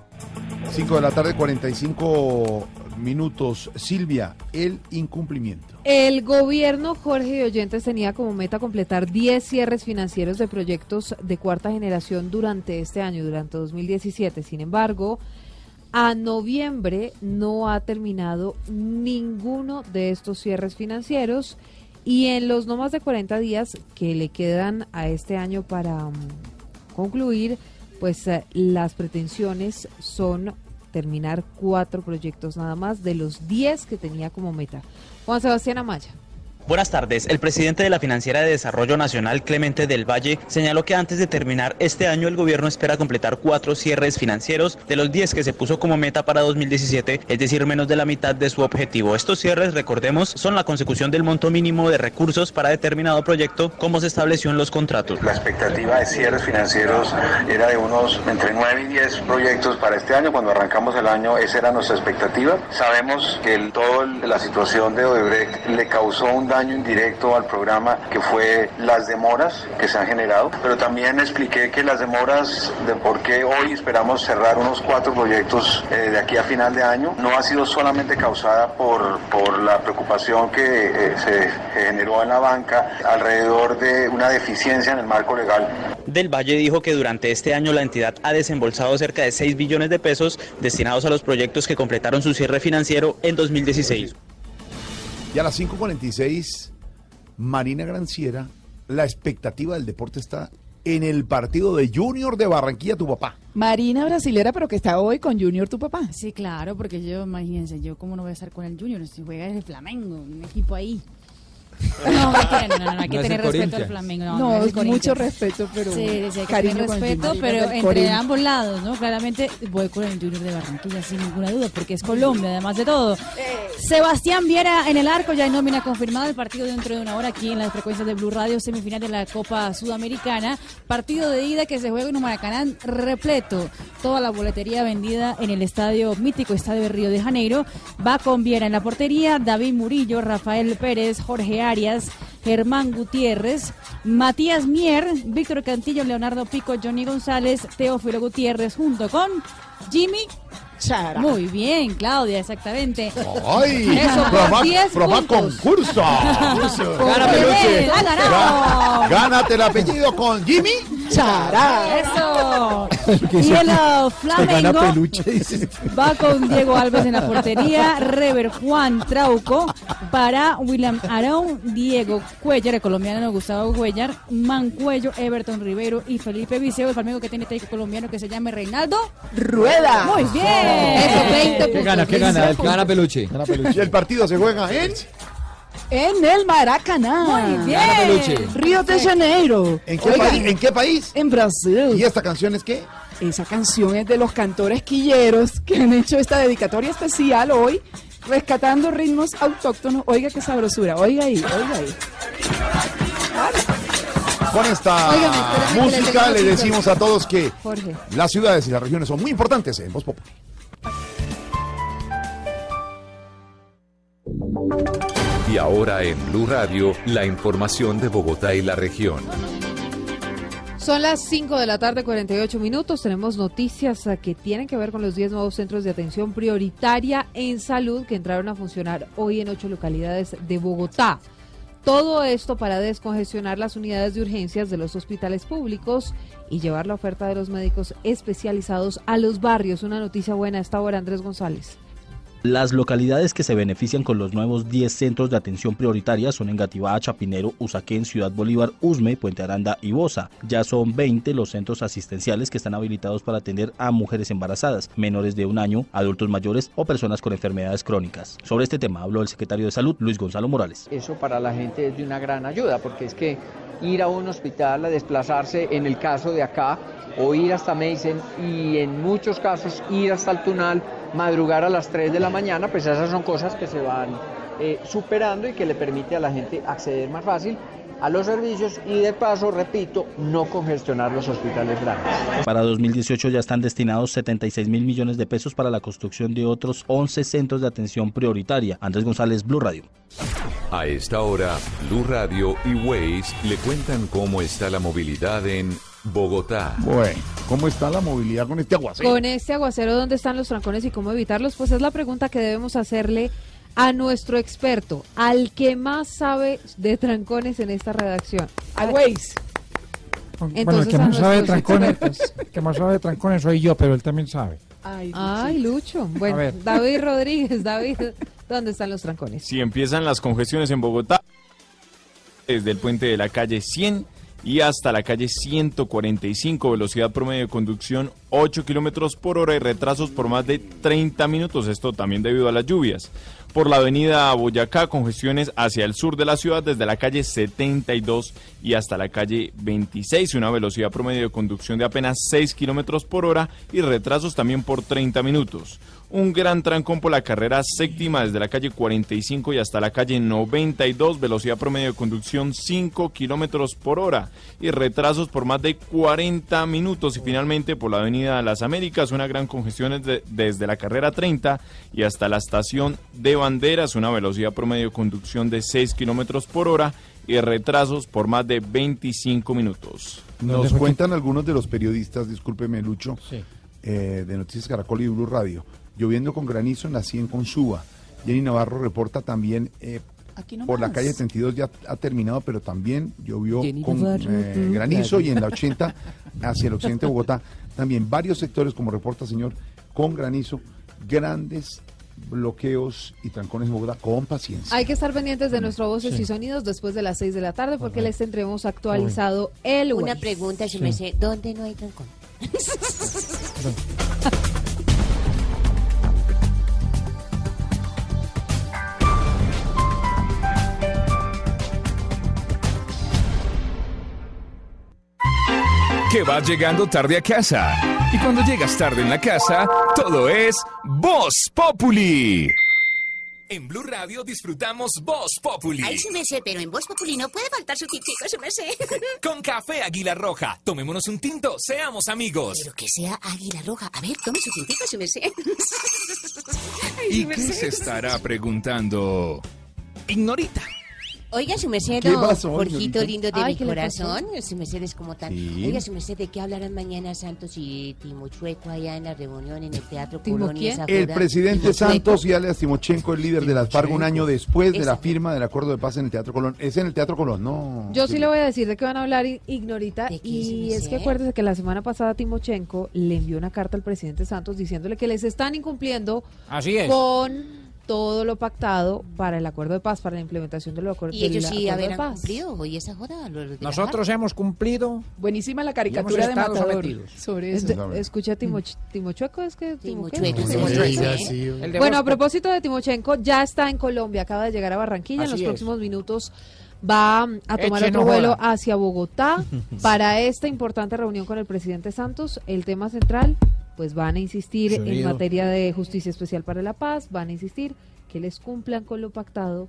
5 de la tarde, 45 minutos. Silvia, el incumplimiento. El gobierno Jorge de Oyentes tenía como meta completar 10 cierres financieros de proyectos de cuarta generación durante este año, durante 2017. Sin embargo, a noviembre no ha terminado ninguno de estos cierres financieros y en los no más de 40 días que le quedan a este año para mm, concluir, pues eh, las pretensiones son terminar cuatro proyectos nada más de los 10 que tenía como meta. Juan Sebastián Amaya. Buenas tardes. El presidente de la Financiera de Desarrollo Nacional, Clemente del Valle, señaló que antes de terminar este año el gobierno espera completar cuatro cierres financieros de los 10 que se puso como meta para 2017, es decir, menos de la mitad de su objetivo. Estos cierres, recordemos, son la consecución del monto mínimo de recursos para determinado proyecto, como se estableció en los contratos. La expectativa de cierres financieros era de unos entre 9 y 10 proyectos para este año. Cuando arrancamos el año, esa era nuestra expectativa. Sabemos que el, toda la situación de Odebrecht le causó un daño indirecto al programa que fue las demoras que se han generado, pero también expliqué que las demoras de por qué hoy esperamos cerrar unos cuatro proyectos eh, de aquí a final de año no ha sido solamente causada por, por la preocupación que eh, se generó en la banca alrededor de una deficiencia en el marco legal. Del Valle dijo que durante este año la entidad ha desembolsado cerca de 6 billones de pesos destinados a los proyectos que completaron su cierre financiero en 2016. Y a las 5.46, Marina Granciera, la expectativa del deporte está en el partido de Junior de Barranquilla, tu papá. Marina brasilera, pero que está hoy con Junior, tu papá. Sí, claro, porque yo, imagínense, yo cómo no voy a estar con el Junior si juega en el Flamengo, un equipo ahí. No, no, no, no, hay que No tener respeto al. Flamengo. No, No, no es mucho respeto, pero Sí, sí, hay que cariño tener respeto, pero entre ambos lados, ¿no? Claramente voy con el Junior de Barranquilla, sin ninguna duda, porque es Colombia, además de todo. Sebastián Viera en el arco, ya hay nómina confirmada, el partido dentro de una hora aquí en las frecuencias de Blue Radio, semifinal de la Copa Sudamericana, partido de ida que se juega en un Maracaná repleto, toda la boletería vendida en el estadio mítico Estadio de Río de Janeiro, va con Viera en la portería, David Murillo, Rafael Pérez, Jorge Arias, Germán Gutiérrez, Matías Mier, Víctor Cantillo, Leonardo Pico, Johnny González, Teófilo Gutiérrez, junto con Jimmy Chara. Muy bien, Claudia, exactamente. ¡Ay! Eso, programa, [laughs] por 10 programa puntos. concurso. Gana Peluche. Ha ganado. Gá- Gánate el apellido con Jimmy Chara. Eso. Y el uh, Flamengo va con Diego Alves en la portería, Rever Juan Trauco, para William Arón, Diego Cuellar, el colombiano Gustavo Cuellar, Mancuello, Everton Rivero y Felipe Viceo, el Flamengo que tiene técnico colombiano que se llama Reinaldo Rueda. Muy bien. Eso, 20 ¿Qué gana? ¿Qué gana? El que gana peluche. Y el partido se juega en. En el Maracaná. Muy bien. Gana peluche. Río de Janeiro. ¿En qué, Oigan, país, ¿En qué país? En Brasil. ¿Y esta canción es qué? Esa canción es de los cantores quilleros que han hecho esta dedicatoria especial hoy, rescatando ritmos autóctonos. Oiga qué sabrosura. Oiga ahí, oiga ahí. Con esta le música le decimos a todos que Jorge. las ciudades y las regiones son muy importantes en Voz Populi. Y ahora en Blue Radio, la información de Bogotá y la región. Son las 5 de la tarde, 48 minutos. Tenemos noticias eh, que tienen que ver con los 10 nuevos centros de atención prioritaria en salud que entraron a funcionar hoy en ocho localidades de Bogotá. Todo esto para descongestionar las unidades de urgencias de los hospitales públicos y llevar la oferta de los médicos especializados a los barrios. Una noticia buena a esta hora, Andrés González. Las localidades que se benefician con los nuevos 10 centros de atención prioritaria son Engativá, Chapinero, Usaquén, Ciudad Bolívar, Usme, Puente Aranda y Bosa. Ya son 20 los centros asistenciales que están habilitados para atender a mujeres embarazadas, menores de un año, adultos mayores o personas con enfermedades crónicas. Sobre este tema habló el secretario de Salud, Luis Gonzalo Morales. Eso para la gente es de una gran ayuda porque es que ir a un hospital a desplazarse en el caso de acá o ir hasta Mason y en muchos casos ir hasta el Tunal madrugar a las 3 de la mañana, pues esas son cosas que se van eh, superando y que le permite a la gente acceder más fácil a los servicios y de paso, repito, no congestionar los hospitales grandes. Para 2018 ya están destinados 76 mil millones de pesos para la construcción de otros 11 centros de atención prioritaria. Andrés González, Blue Radio. A esta hora, Blue Radio y Waze le cuentan cómo está la movilidad en Bogotá. Bueno, ¿cómo está la movilidad con este aguacero? Con este aguacero, ¿dónde están los trancones y cómo evitarlos? Pues es la pregunta que debemos hacerle a nuestro experto, al que más sabe de trancones en esta redacción. A Waze. bueno, el Entonces, que más sabe de trancones, expertos. el que más sabe de trancones soy yo, pero él también sabe. Ay, Lucho. Bueno, A ver. David Rodríguez, David, ¿dónde están los trancones? Si empiezan las congestiones en Bogotá, desde el puente de la calle 100 y hasta la calle 145, velocidad promedio de conducción 8 kilómetros por hora y retrasos por más de 30 minutos. Esto también debido a las lluvias. Por la avenida Boyacá, congestiones hacia el sur de la ciudad, desde la calle 72 y hasta la calle 26, una velocidad promedio de conducción de apenas 6 kilómetros por hora y retrasos también por 30 minutos un gran trancón por la carrera séptima desde la calle 45 y hasta la calle 92, velocidad promedio de conducción 5 kilómetros por hora y retrasos por más de 40 minutos. Y finalmente por la avenida Las Américas, una gran congestión desde, desde la carrera 30 y hasta la estación de Banderas, una velocidad promedio de conducción de 6 kilómetros por hora y retrasos por más de 25 minutos. Nos cuentan algunos de los periodistas, discúlpeme Lucho, eh, de Noticias Caracol y Blue Radio, lloviendo con granizo en la 100 con Suba. Jenny Navarro reporta también eh, Aquí por la nomás. calle 32 ya ha terminado, pero también llovió Jenny con Navarro, eh, granizo y en la 80 hacia el occidente de Bogotá también varios sectores, como reporta señor, con granizo, grandes bloqueos y trancones en Bogotá con paciencia. Hay que estar pendientes de nuestro Voces Sí. y Sonidos después de las 6 de la tarde porque les tendremos actualizado el Una Waze. pregunta, si Sí. me sé, ¿dónde no hay trancón? [laughs] Que vas llegando tarde a casa. Y cuando llegas tarde en la casa, todo es Voz Populi. En Blue Radio disfrutamos Voz Populi. Ay, sí me sé, pero en Voz Populi no puede faltar su tintico, sí me sé. [laughs] Con café Águila Roja. Tomémonos un tinto, seamos amigos. Pero que sea Águila Roja. A ver, tome su tintico, sí me sé. Ay, [laughs] ¿Y sí me qué sé. se estará preguntando? Ignorita. Oiga, su merced, ¿Qué don pasó, Jorgito señorita? lindo de Ay, mi ¿qué le pasó? corazón. Su merced es como tan... Sí. Oiga, su merced, ¿de qué hablarán mañana Santos y Timochueco allá en la reunión en el Teatro ¿Timo quién? esa El joda? presidente Timochueco. Santos y alias Timochenko, el líder de las FARC, un año después de la firma del acuerdo de paz en el Teatro Colón. Es en el Teatro Colón, no. Yo sí le voy a decir de qué van a hablar i- Ignorita qué, y es que acuérdese que la semana pasada Timochenko le envió una carta al presidente Santos diciéndole que les están incumpliendo Así es. con todo lo pactado para el acuerdo de paz, para la implementación del acuerdo, Y ellos del sí acuerdo de paz. cumplido y esa joda. la Nosotros hemos cumplido. Buenísima la caricatura de Matador sometidos. sobre Es eso. escucha Timoch- Timochueco, es que Timo? Timochueco, Bueno, a propósito de Timochenko, ya está en Colombia, acaba de llegar a Barranquilla. en los es. próximos minutos va a tomar Eche, otro no vuelo hacia Bogotá [laughs] para esta importante reunión con el presidente Santos. El tema central, pues van a insistir en materia de justicia especial para la paz, van a insistir que les cumplan con lo pactado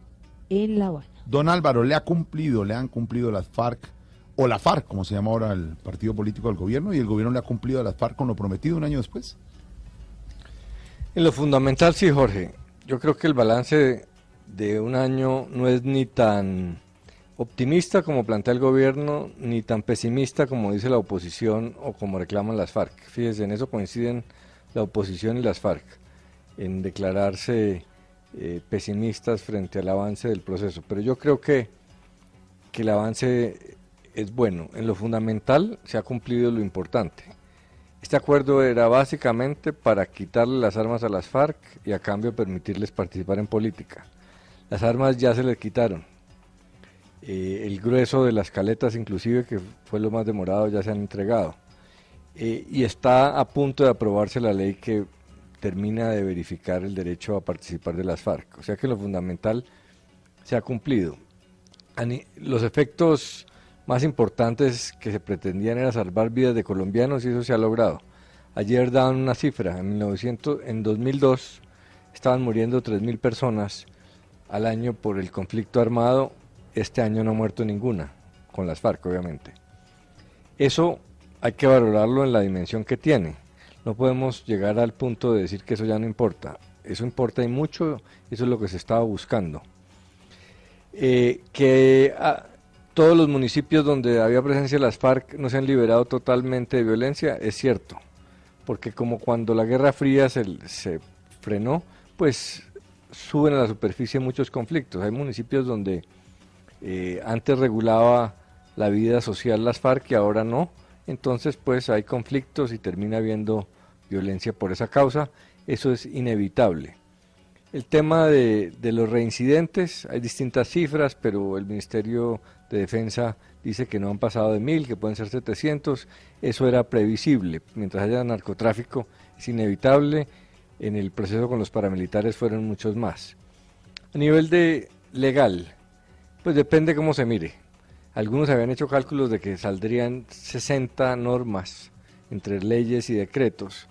en La Habana. Don Álvaro, ¿le ha cumplido, le han cumplido las FARC, o la FARC, como se llama ahora el partido político del gobierno, y el gobierno le ha cumplido a las FARC con lo prometido un año después? En lo fundamental, sí, Jorge. Yo creo que el balance de un año no es ni tan optimista como plantea el gobierno, ni tan pesimista como dice la oposición o como reclaman las FARC. Fíjense, en eso coinciden la oposición y las FARC, en declararse eh, pesimistas frente al avance del proceso. Pero yo creo que, que el avance es bueno. En lo fundamental se ha cumplido lo importante. Este acuerdo era básicamente para quitarle las armas a las FARC y a cambio permitirles participar en política. Las armas ya se les quitaron. Eh, el grueso de las caletas inclusive, que fue lo más demorado, ya se han entregado. Eh, y está a punto de aprobarse la ley que termina de verificar el derecho a participar de las FARC. O sea que lo fundamental se ha cumplido. Los efectos más importantes que se pretendían era salvar vidas de colombianos y eso se ha logrado. Ayer daban una cifra, en, 1900, en 2002 estaban muriendo 3.000 personas al año por el conflicto armado, este año no ha muerto ninguna, con las FARC obviamente. Eso hay que valorarlo en la dimensión que tiene. No podemos llegar al punto de decir que eso ya no importa. Eso importa y mucho, eso es lo que se estaba buscando. Eh, que ah, todos los municipios donde había presencia de las FARC no se han liberado totalmente de violencia, es cierto, porque como cuando la Guerra Fría se, se frenó, pues suben a la superficie muchos conflictos. Hay municipios donde eh, antes regulaba la vida social las FARC y ahora no, entonces pues hay conflictos y termina habiendo violencia por esa causa, eso es inevitable. El tema de, los reincidentes, hay distintas cifras, pero el Ministerio de Defensa dice que no han pasado de mil, que pueden ser 700, eso era previsible. Mientras haya narcotráfico es inevitable, en el proceso con los paramilitares fueron muchos más. A nivel de legal, pues depende cómo se mire. Algunos habían hecho cálculos de que saldrían 60 normas entre leyes y decretos,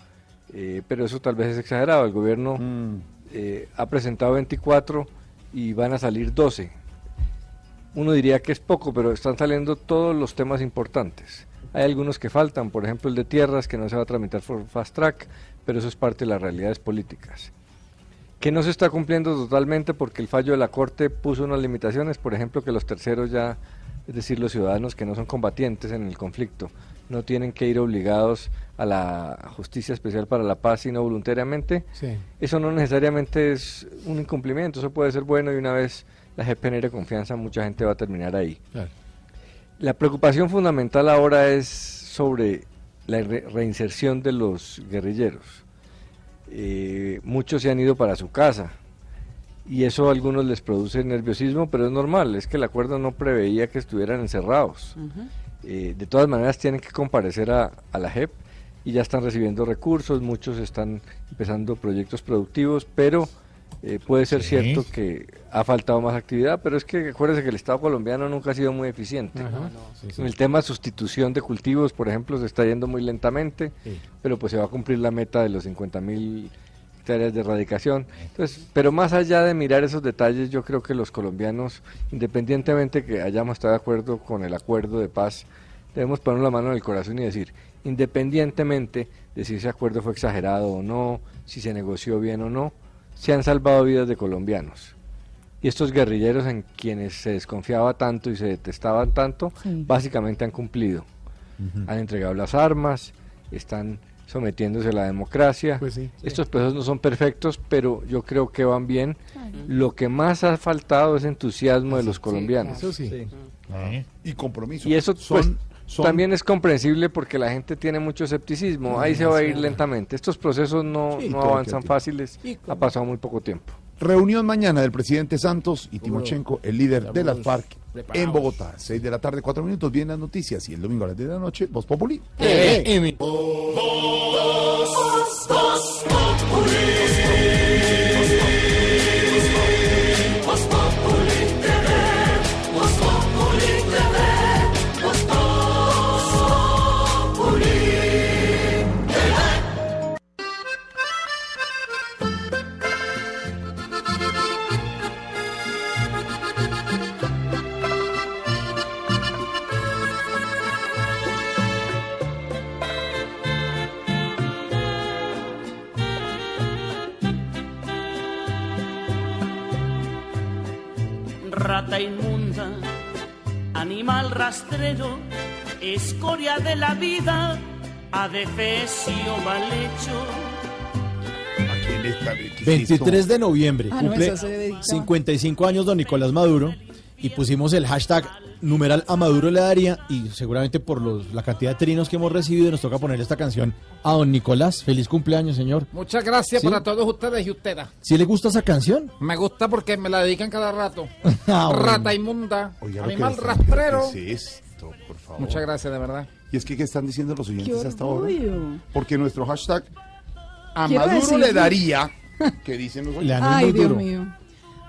eh, pero eso tal vez es exagerado. El gobierno eh, ha presentado 24 y van a salir 12. Uno diría que es poco, pero están saliendo todos los temas importantes. Hay algunos que faltan, por ejemplo el de tierras, que no se va a tramitar por fast track, pero eso es parte de las realidades políticas. Que no se está cumpliendo totalmente porque el fallo de la Corte puso unas limitaciones, por ejemplo que los terceros ya, es decir, los ciudadanos que no son combatientes en el conflicto, no tienen que ir obligados a la Justicia Especial para la Paz, sino voluntariamente. Sí. Eso no necesariamente es un incumplimiento, eso puede ser bueno y una vez la genere confianza, mucha gente va a terminar ahí. Claro. La preocupación fundamental ahora es sobre la re- reinserción de los guerrilleros. Eh, muchos se han ido para su casa y eso a algunos les produce nerviosismo, pero es normal, es que el acuerdo no preveía que estuvieran encerrados. Eh, de todas maneras tienen que comparecer a, a la JEP y ya están recibiendo recursos, muchos están empezando proyectos productivos, pero eh, puede ser Sí. cierto que ha faltado más actividad, pero es que acuérdense que el Estado colombiano nunca ha sido muy eficiente. Ajá. Sí, sí. En el tema de sustitución de cultivos, por ejemplo, se está yendo muy lentamente, Sí. pero pues se va a cumplir la meta de los 50 mil hectáreas de erradicación. Entonces, pero más allá de mirar esos detalles, yo creo que los colombianos, independientemente que hayamos estado de acuerdo con el acuerdo de paz, debemos poner la mano en el corazón y decir, independientemente de si ese acuerdo fue exagerado o no, si se negoció bien o no, se han salvado vidas de colombianos. Y estos guerrilleros en quienes se desconfiaba tanto y se detestaban tanto, Sí. básicamente han cumplido. Han entregado las armas, están sometiéndose a la democracia. Estos procesos no son perfectos, pero yo creo que van bien. Lo que más ha faltado es entusiasmo de los colombianos. Eso sí. Y compromiso. Y eso son, pues, son- también es comprensible porque la gente tiene mucho escepticismo. Ahí se va a ir lentamente. Estos procesos no, Sí, no avanzan fáciles. Ha pasado muy poco tiempo. Reunión mañana del presidente Santos y Timochenko, el líder de las FARC, preparados. en Bogotá. 6 de la tarde, 4 minutos, vienen las noticias. Y el domingo a las 10 de la noche, Voz Populi. Eh, rata escoria de la vida, adefesio mal hecho. 23 de noviembre Ah, cumple esa se dedicaba. 55 años don Nicolás Maduro y pusimos el hashtag numeral a Maduro le daría y seguramente por los, la cantidad de trinos que hemos recibido nos toca poner esta canción a don Nicolás. Feliz cumpleaños, señor. Muchas gracias ¿Sí? para todos ustedes y ustedes. ¿Sí le gusta esa canción? Me gusta porque me la dedican cada rato. [laughs] Ah, bueno. Rata inmunda, que animal rastrero. ¿Qué es favor? Muchas gracias, de verdad. Y es que, ¿qué están diciendo los oyentes hasta ahora? Porque nuestro hashtag a Quiero Maduro decir- le daría, [laughs] que dicen los oyentes. Ay, Dios mío.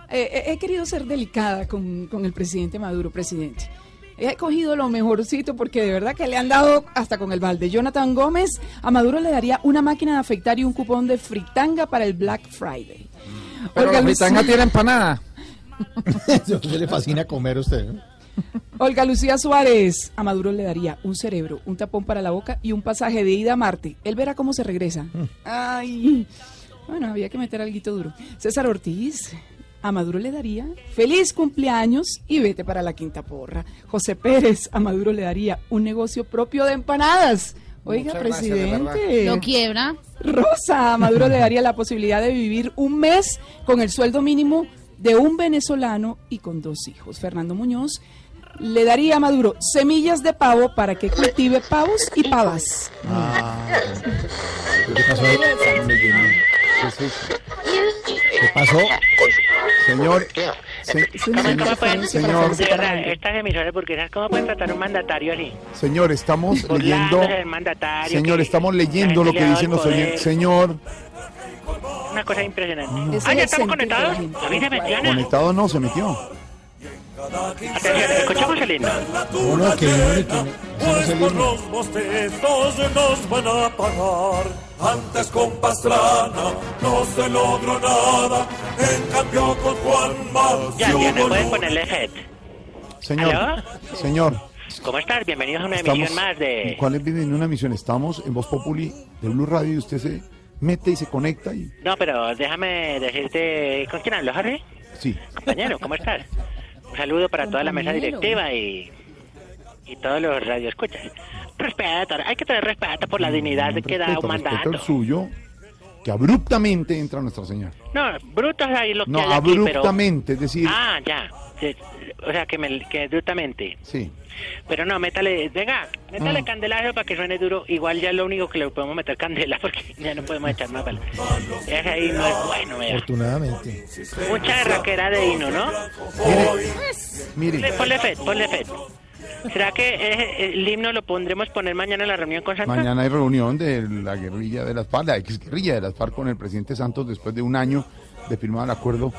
Eh, eh, he querido ser delicada con, con el presidente Maduro, presidente. He cogido lo mejorcito porque de verdad que le han dado hasta con el balde. Jonathan Gómez a Maduro le daría una máquina de afectar y un cupón de fritanga para el Black Friday. Pero Olga la fritanga Lucía- tiene empanada. [laughs] [laughs] Eso le fascina comer a usted. ¿no? Olga Lucía Suárez a Maduro le daría un cerebro, un tapón para la boca y un pasaje de ida a Marte. Él verá cómo se regresa. Ay, bueno, había que meter algo duro. César Ortiz a Maduro le daría feliz cumpleaños y vete para la quinta porra. José Pérez a Maduro le daría un negocio propio de empanadas. Oiga, Muchas presidente. Lo quiebra. Rosa a Maduro le daría la posibilidad de vivir un mes con el sueldo mínimo de un venezolano y con dos hijos. Fernando Muñoz le daría a Maduro semillas de pavo para que cultive pavos y pavas. ¿Qué pasó? ¿Qué es eso? ¿Qué pasó? Señor, se- ¿Cómo, cómo pueden, señor, estas emisoras burguesas, ¿cómo pueden tratar a un mandatario así? señor, estamos leyendo, señor, estamos leyendo lo que dicen los oyentes. Señor. Una cosa impresionante. Ah, ya es estamos conectados. de la A mí se me llama. conectado no, se metió. Atención, escuchamos el himno. No, no, que Por himno. los bostetos nos van a pagar. Antes con Pastrana no se logró nada. En cambio con Juan Ya, Diana, pueden ponerle FED. Señor, ¿Aló? señor, ¿Cómo estás? Bienvenidos a una estamos. emisión más de... ¿Cuál es en una misión? Estamos en Voz Populi de Blue Radio y usted se mete y se conecta y No, pero déjame decirte... ¿Con quién hablo, Harry? sí. Compañero, ¿cómo estás? Un saludo para toda la mesa directiva y, y todos los radioescuchas. Respeto, hay que tener respeto por la dignidad que da un mandato. el suyo, que abruptamente entra nuestra señora. No, brutos ahí lo que No, hay aquí, pero... abruptamente, es decir, Ah, ya. Sí, O sea, que, me, que brutamente. sí. Pero no, métale, venga, métale Ah. candelazo para que suene duro. Igual ya es lo único que le podemos meter candela [laughs] porque ya no podemos echar más balas. Ese ahí no es bueno, vea. Afortunadamente. Mucha raquera de hino, ¿no? Mire, Ponle, ponle fe, ponle fe. ¿Será que eh, el himno lo pondremos poner mañana en la reunión con Santos? mañana hay reunión de la guerrilla de las FARC, la ex guerrilla de las FARC con el presidente Santos después de un año de firmar el acuerdo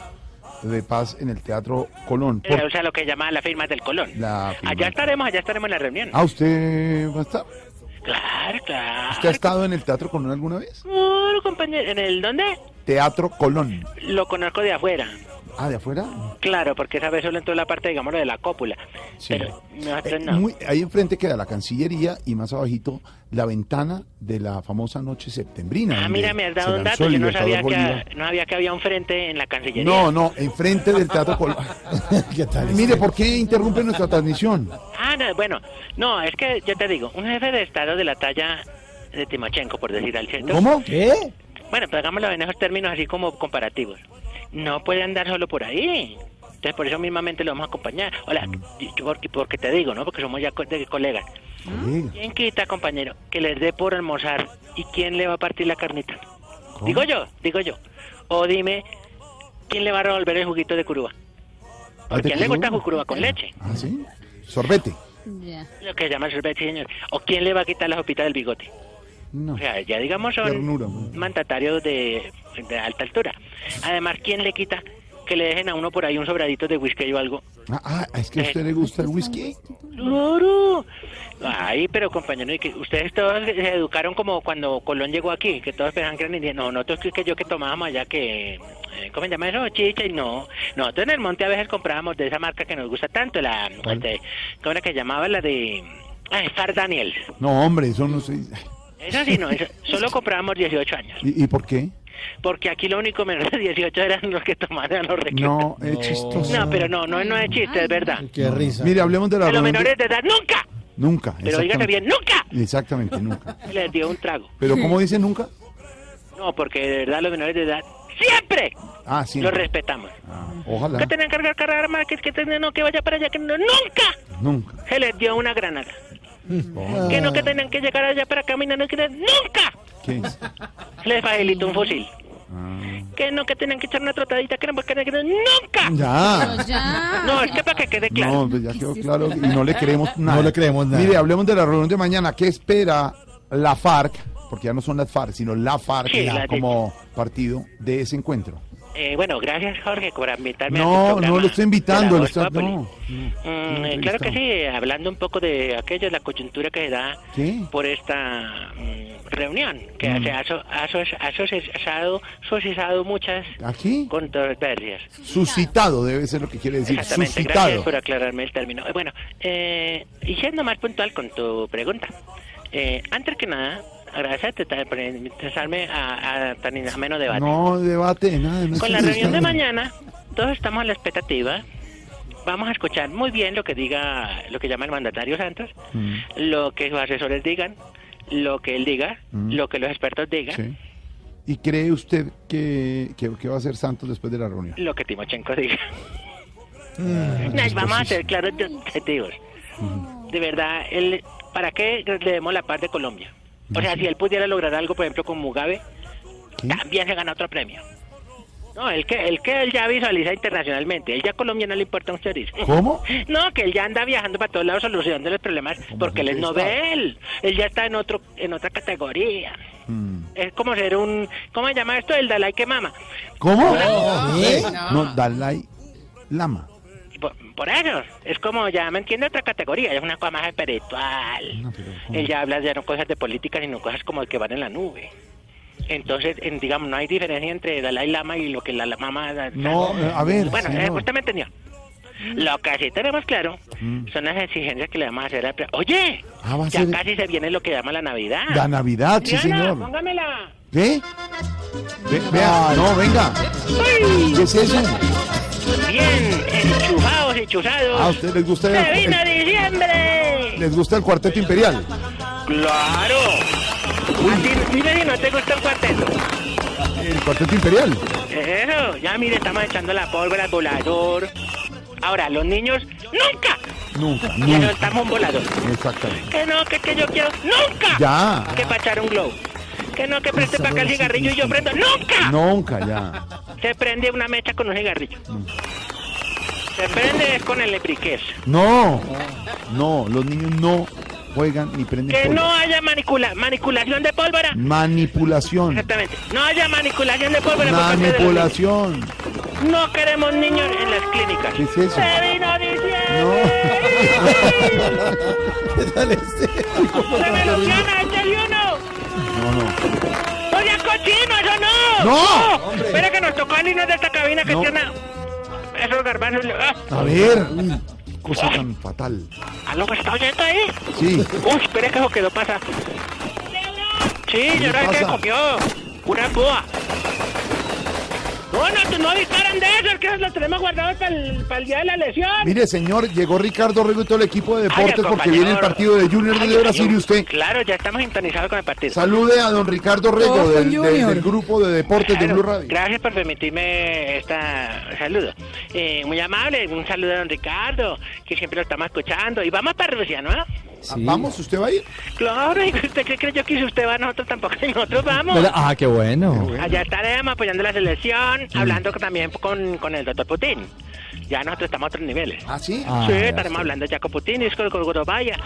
de paz en el Teatro Colón. Por Eh, o sea, lo que llama la firma del Colón. la firma. Allá estaremos, allá estaremos en la reunión. Ah, ¿usted va a estar? Claro, claro. ¿Usted ha estado en el Teatro Colón alguna vez? Claro, compañero. ¿En el dónde? Teatro Colón. Lo conozco de afuera. Ah, ¿de afuera? Claro, porque esa vez solo entró la parte, digamos, de la cópula. Sí. Pero nosotros Eh, no. muy- ahí enfrente queda la Cancillería y más abajito la ventana de la famosa noche septembrina. Ah, mira, me has dado un dato. Yo no sabía, Bolívar. que, no sabía que había un frente en la Cancillería. No, no, enfrente del Teatro Colón. [laughs] [laughs] ¿Qué tal? Mire, ¿por qué interrumpe nuestra transmisión? [laughs] Ah, no, bueno, no, es que yo te digo, un jefe de Estado de la talla de Timochenko, por decir al cierto. ¿Cómo? ¿Qué? Bueno, pues hagámoslo en esos términos así como comparativos. No puede andar solo por ahí. Entonces, por eso mismamente lo vamos a acompañar. Hola, yo porque, porque te digo, ¿no? Porque somos ya co- de colegas. ¿Quién quita, compañero, que les dé por almorzar y quién le va a partir la carnita? Digo yo, digo yo. O dime, ¿quién le va a revolver el juguito de curuba? ¿A ¿de quién le gusta curuba? curuba con leche? Ah, sí. Sorbete. Lo que llama sorbete, señor. ¿O quién le va a quitar la sopita del bigote? No. O sea, ya digamos son Ternura. mandatarios de, de alta altura. Además, ¿quién le quita que le dejen a uno por ahí un sobradito de whisky o algo? Ah, ah, es que a usted le gusta el whisky. ¡Claro! Ay, pero compañero, ¿y que ustedes todos se educaron como cuando Colón llegó aquí, que todos pensaban que eran indígenas. No, nosotros que, que yo que tomábamos allá que... eh, ¿Cómo se llama eso? Chicha y no. Nosotros en el monte a veces comprábamos de esa marca que nos gusta tanto, la... Este, ¿Cómo era que llamaba? La de... Ay, Far Daniels. No, hombre, eso no sé. Eso sí, no, eso, solo comprábamos 18 años. ¿Y, y por qué? Porque aquí lo único menos de 18 eran los que tomaban los reclutas. No, es chistoso. No, pero no, no, no es chiste, es verdad. Qué risa. Mire, hablemos de la A los de- menores de edad, nunca. Nunca. Pero dígame bien, nunca. Exactamente, nunca. [laughs] Les dio un trago. Pero ¿cómo dice nunca? No, porque de verdad los menores de edad siempre Ah, sí. los respetamos. Ojalá. Que tenían que cargar cargar armas, que, que, tenían- no, que vaya para allá, que no, nunca Nunca. se les dio una granada. Oh. Que no, que tenían que llegar allá para caminando, que nunca ¿Qué es? les facilitó un fusil. Ah. Que no, que tenían que echar una trotadita, que no, que no, que no, nunca. Ya. No, es que para que quede claro. No, pues ya quedó claro y no le creemos nada. No le creemos nada. Mire, hablemos de la reunión de mañana. ¿Qué espera la FARC? Porque ya no son las FARC, sino la FARC Sí, la como partido de ese encuentro. Eh, bueno, gracias Jorge por invitarme a No, tu programa no lo estoy invitando. Lo está, no. Mm, claro que sí, hablando un poco de aquello, la coyuntura que se da por esta mm, reunión, que Mm. se ha aso- aso- asociado, suscitado muchas ¿Aquí? controversias. Suscitado debe ser lo que quiere decir. Exactamente, Suscitado. gracias por aclararme el término. Eh, Bueno, eh, y siendo más puntual con tu pregunta, eh, antes que nada, agradecerte por interesarme a, a tan ameno debate. No debate, nada. no Con la reunión de mañana, todos estamos a la expectativa. Vamos a escuchar muy bien lo que diga, lo que llama el mandatario Santos, Mm, lo que sus asesores digan, lo que él diga, Mm. lo que los expertos digan, sí. ¿Y cree usted que, que, que va a hacer Santos después de la reunión? lo que Timochenko diga. [laughs] Mm, vamos a ser claros de objetivos. De verdad, él, ¿para qué le demos la paz de Colombia? O sea, si él pudiera lograr algo, por ejemplo, con Mugabe, también se gana otro premio. No, el que, el que él ya visualiza internacionalmente, él ya a Colombia no le importa un chorizo. ¿Cómo? [laughs] No, que él ya anda viajando para todos lados solucionando los problemas, porque él es novel, él ya está en otro, en otra categoría. Mm. Es como ser un, ¿cómo se llama esto? El Dalai que mama. ¿Cómo? No, Dalai Lama. Por, por eso, es como ya me entiende otra categoría, es una cosa más espiritual. Él ya habla ya no cosas de política, sino cosas como que van en la nube. Entonces, en- digamos, no hay diferencia entre Dalai Lama y lo que la, la mamá... No, eh, a ver, Bueno, eh, señor. usted me entendió. Lo que sí tenemos claro Mm. son las exigencias que le vamos a hacer Oye, Ah, a ya ser- casi se viene lo que llama la Navidad. La Navidad, sí, Diana, señor. póngamela. ¿Qué? Ve- vea, no, venga. ¿Qué es eso? Bien, enchufados y chuzados. Ah, ¿a usted les gusta ¡Se el, vino el- diciembre! les gusta el cuarteto imperial? ¡Claro! ¿A ti, dime si no te gusta el cuarteto. El cuarteto imperial. Eso, ya mire, estamos echando la pólvora al volador. Ahora, los niños, ¡nunca! Nunca, Que nunca. soltamos un volador. Exactamente. Que no, que, que yo quiero, ¡nunca! Ya. Que para echar un globo. Que no, que preste para acá el cigarrillo y yo prendo, ¡nunca! Nunca, ya. Se prende una mecha con un cigarrillo. Se prende es con el lebriquez. No, no, los niños no juegan ni prenden Que pólvora. no haya manicula, manipulación de pólvora. Manipulación. Exactamente. No haya manipulación de pólvora. por parte de los Manipulación. niños. No queremos niños en las clínicas. ¿Qué es eso? Se vino diciembre. [laughs] [laughs] ¿Qué tal este? Se me lo gana, uno. No, no. Oye, cochino, eso no. No, hombre. Espera que nos tocó salirnos de esta cabina que No. tiene esos garbanzos. Ah, A ver, uy, cosa tan fatal. ¿Aló, me está oyendo ahí? Sí. Uy, espera que eso quedó pasa. Sí, ¿Qué yo no sé qué pasa? comió. Una púa. No, no, no disparan de eso, que los tenemos guardados para el, para el día de la lesión. Mire, señor, llegó Ricardo Rego y todo el equipo de deportes porque viene el partido de Junior Ay, de Brasil y usted. Claro, ya estamos sintonizados con el partido. Salude a don Ricardo Rego del, del- Junior. del grupo de deportes de Blue Radio. Gracias por permitirme esta saludo. Eh, muy amable, un saludo a don Ricardo, que siempre lo estamos escuchando. Y vamos para Rusia, ¿no? Ah, Vamos, ¿usted va a ir? Claro, ¿y usted qué creyó que si usted va, nosotros tampoco, [laughs] nosotros vamos. Ah, qué bueno. Allá estaremos apoyando la selección, hablando también con, con el doctor Putin. Ya nosotros estamos a otros niveles. ¿Ah, sí? Ah, sí, estaremos hablando ya con Putin y con Gorobaya.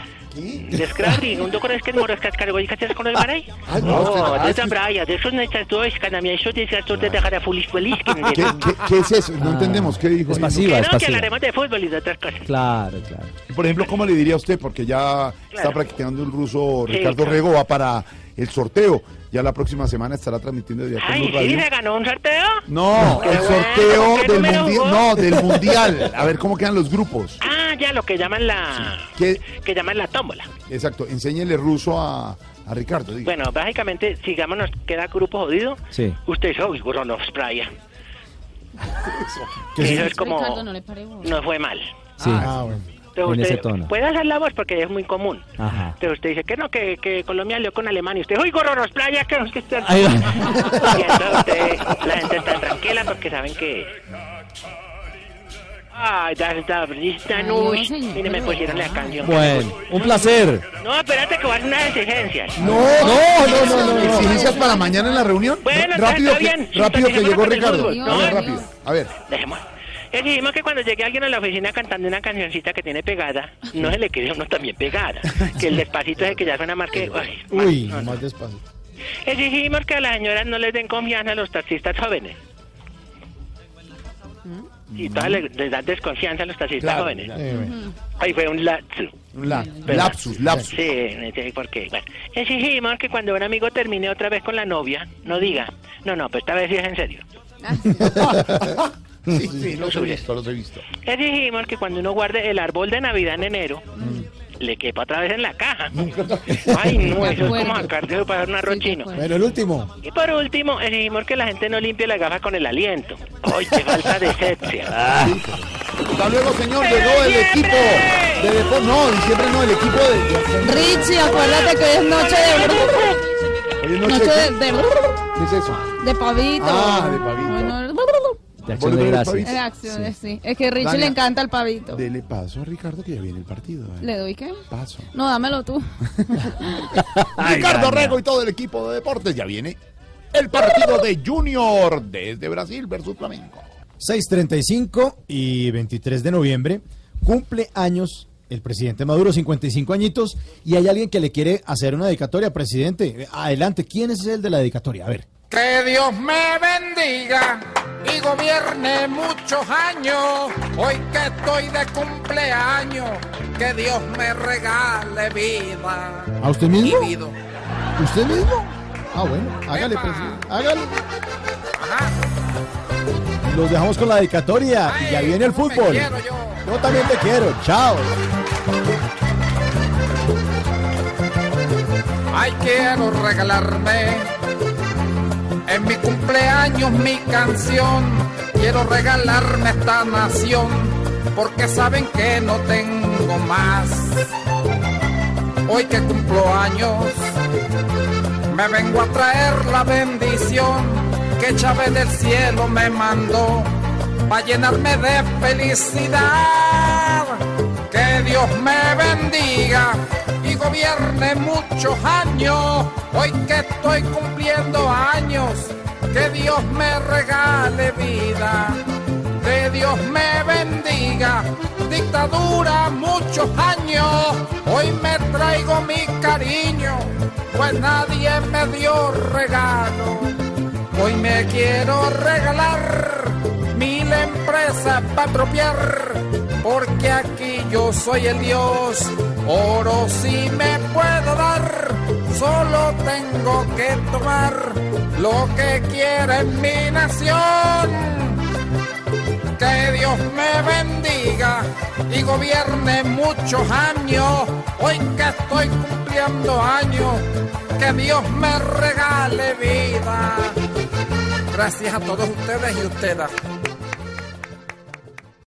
Descrabri, un doctor es que moros que cargo y que con el maray. No, Oh, ah, de es que- Braya, de esos necesitas dos, cada mi eso de esas de dejar a fulis feliz. ¿Qué, qué, qué es eso? No entendemos. ¿Qué dijo? Es pasiva, es no, que hablaremos de fútbol y de otras cosas. Claro, claro. Por ejemplo, ¿cómo le diría a usted? Porque ya está practicando el ruso Ricardo. Rego, va para el sorteo. Ya la próxima semana estará transmitiendo de Ay, Blue sí, se ganó un sorteo. No, Qué el sorteo ¿qué del mundial. No, del mundial. A ver cómo quedan los grupos. Ah, ya, lo que llaman la... ¿Qué? Que llaman la tómbola. Exacto, enséñele ruso a, A Ricardo, diga. Bueno, básicamente, sigamos, nos queda grupo jodido. Sí. Usted es hoy, Gronos Playa. ¿Qué Eso es como. Ricardo, no le pare bola. No fue mal. Sí. Ah, bueno. Entonces En ese tono. puede hacer la voz porque es muy común. Ajá. Entonces usted dice que no, que, que Colombia leó con Alemania. Y usted, uy, Gronos Playa, que no, que va. Y entonces usted, la gente está tranquila porque saben que... Ay, das da brista, señor. Mire, me pusieron la canción. Bueno, un placer. No, espérate que voy a hacer unas exigencias. No, no, no, no, no. ¿Exigencias para mañana en la reunión? Bueno, rápido está que, bien. rápido que llegó Ricardo. A No, ver, rápido. A ver. Dejemos. Exigimos que cuando llegue alguien a la oficina cantando una cancioncita que tiene pegada, no se le quede a uno también pegada. Que el despacito es que ya suena más que... Ay, Uy, no, no. más despacio. Exigimos que a las señoras no les den confianza a los taxistas jóvenes. Y todas les, les dan desconfianza a los taxistas Claro, jóvenes. claro. Ahí fue un lapsus. Un la- lapsus, lapsus. Sí, no sé por qué. Bueno, exigimos que cuando un amigo termine otra vez con la novia, no diga, no, no, pues esta vez sí es en serio. [laughs] Sí, sí, los he visto, los he visto. Exigimos que cuando uno guarde el árbol de Navidad en enero, le quepa otra vez en la caja. [laughs] Ay, no, eso es como sacarse para hacer un arroz chino. Bueno, el último. Y por último, exigimos que la gente no limpie la gafa con el aliento. ¡Ay, qué falta de sepsia! [laughs] Hasta luego, señor. Llegó el equipo de deporte. No, diciembre no, el equipo de. Richie, acuérdate que hoy es noche de... Hoy es noche Noche de, ¿Qué es eso? de pavito. Ah, de pavito. De acción de gracias. de acciones, sí. Es que a Richie Dania, le encanta el pavito. Dele paso a Ricardo que ya viene el partido. eh. ¿Le doy qué? Paso. No, dámelo tú. [laughs] Ricardo Rego y todo el equipo de deportes. Ya viene el partido de Junior desde Brasil versus Flamengo. 6.35 y 23 de noviembre cumple años el presidente Maduro, 55 añitos, y hay alguien que le quiere hacer una dedicatoria, presidente. Adelante, ¿quién es el de la dedicatoria? A ver. Que Dios me bendiga y gobierne muchos años. Hoy que estoy de cumpleaños, que Dios me regale vida. ¿A usted mismo? Y vida. ¿Usted mismo? Ah, bueno, hágale, presidente. Hágale. Los dejamos con la dedicatoria y ya viene el fútbol. quiero yo. Yo también te quiero. Chao. Ay, quiero regalarme en mi cumpleaños mi canción. Quiero regalarme esta nación porque saben que no tengo más. Hoy que cumplo años, me vengo a traer la bendición que Chávez del cielo me mandó para llenarme de felicidad. Que Dios me bendiga gobierne muchos años. Hoy que estoy cumpliendo años, que Dios me regale vida. Que Dios me bendiga, dictadura muchos años. Hoy me traigo mi cariño, pues nadie me dio regalo. Hoy me quiero regalar mil empresas para apropiar, porque aquí yo soy el Dios. Oro sí me puedo dar, solo tengo que tomar lo que quiera en mi nación. Que Dios me bendiga y gobierne muchos años. Hoy que estoy cumpliendo años, que Dios me regale vida. Gracias a todos ustedes y ustedes.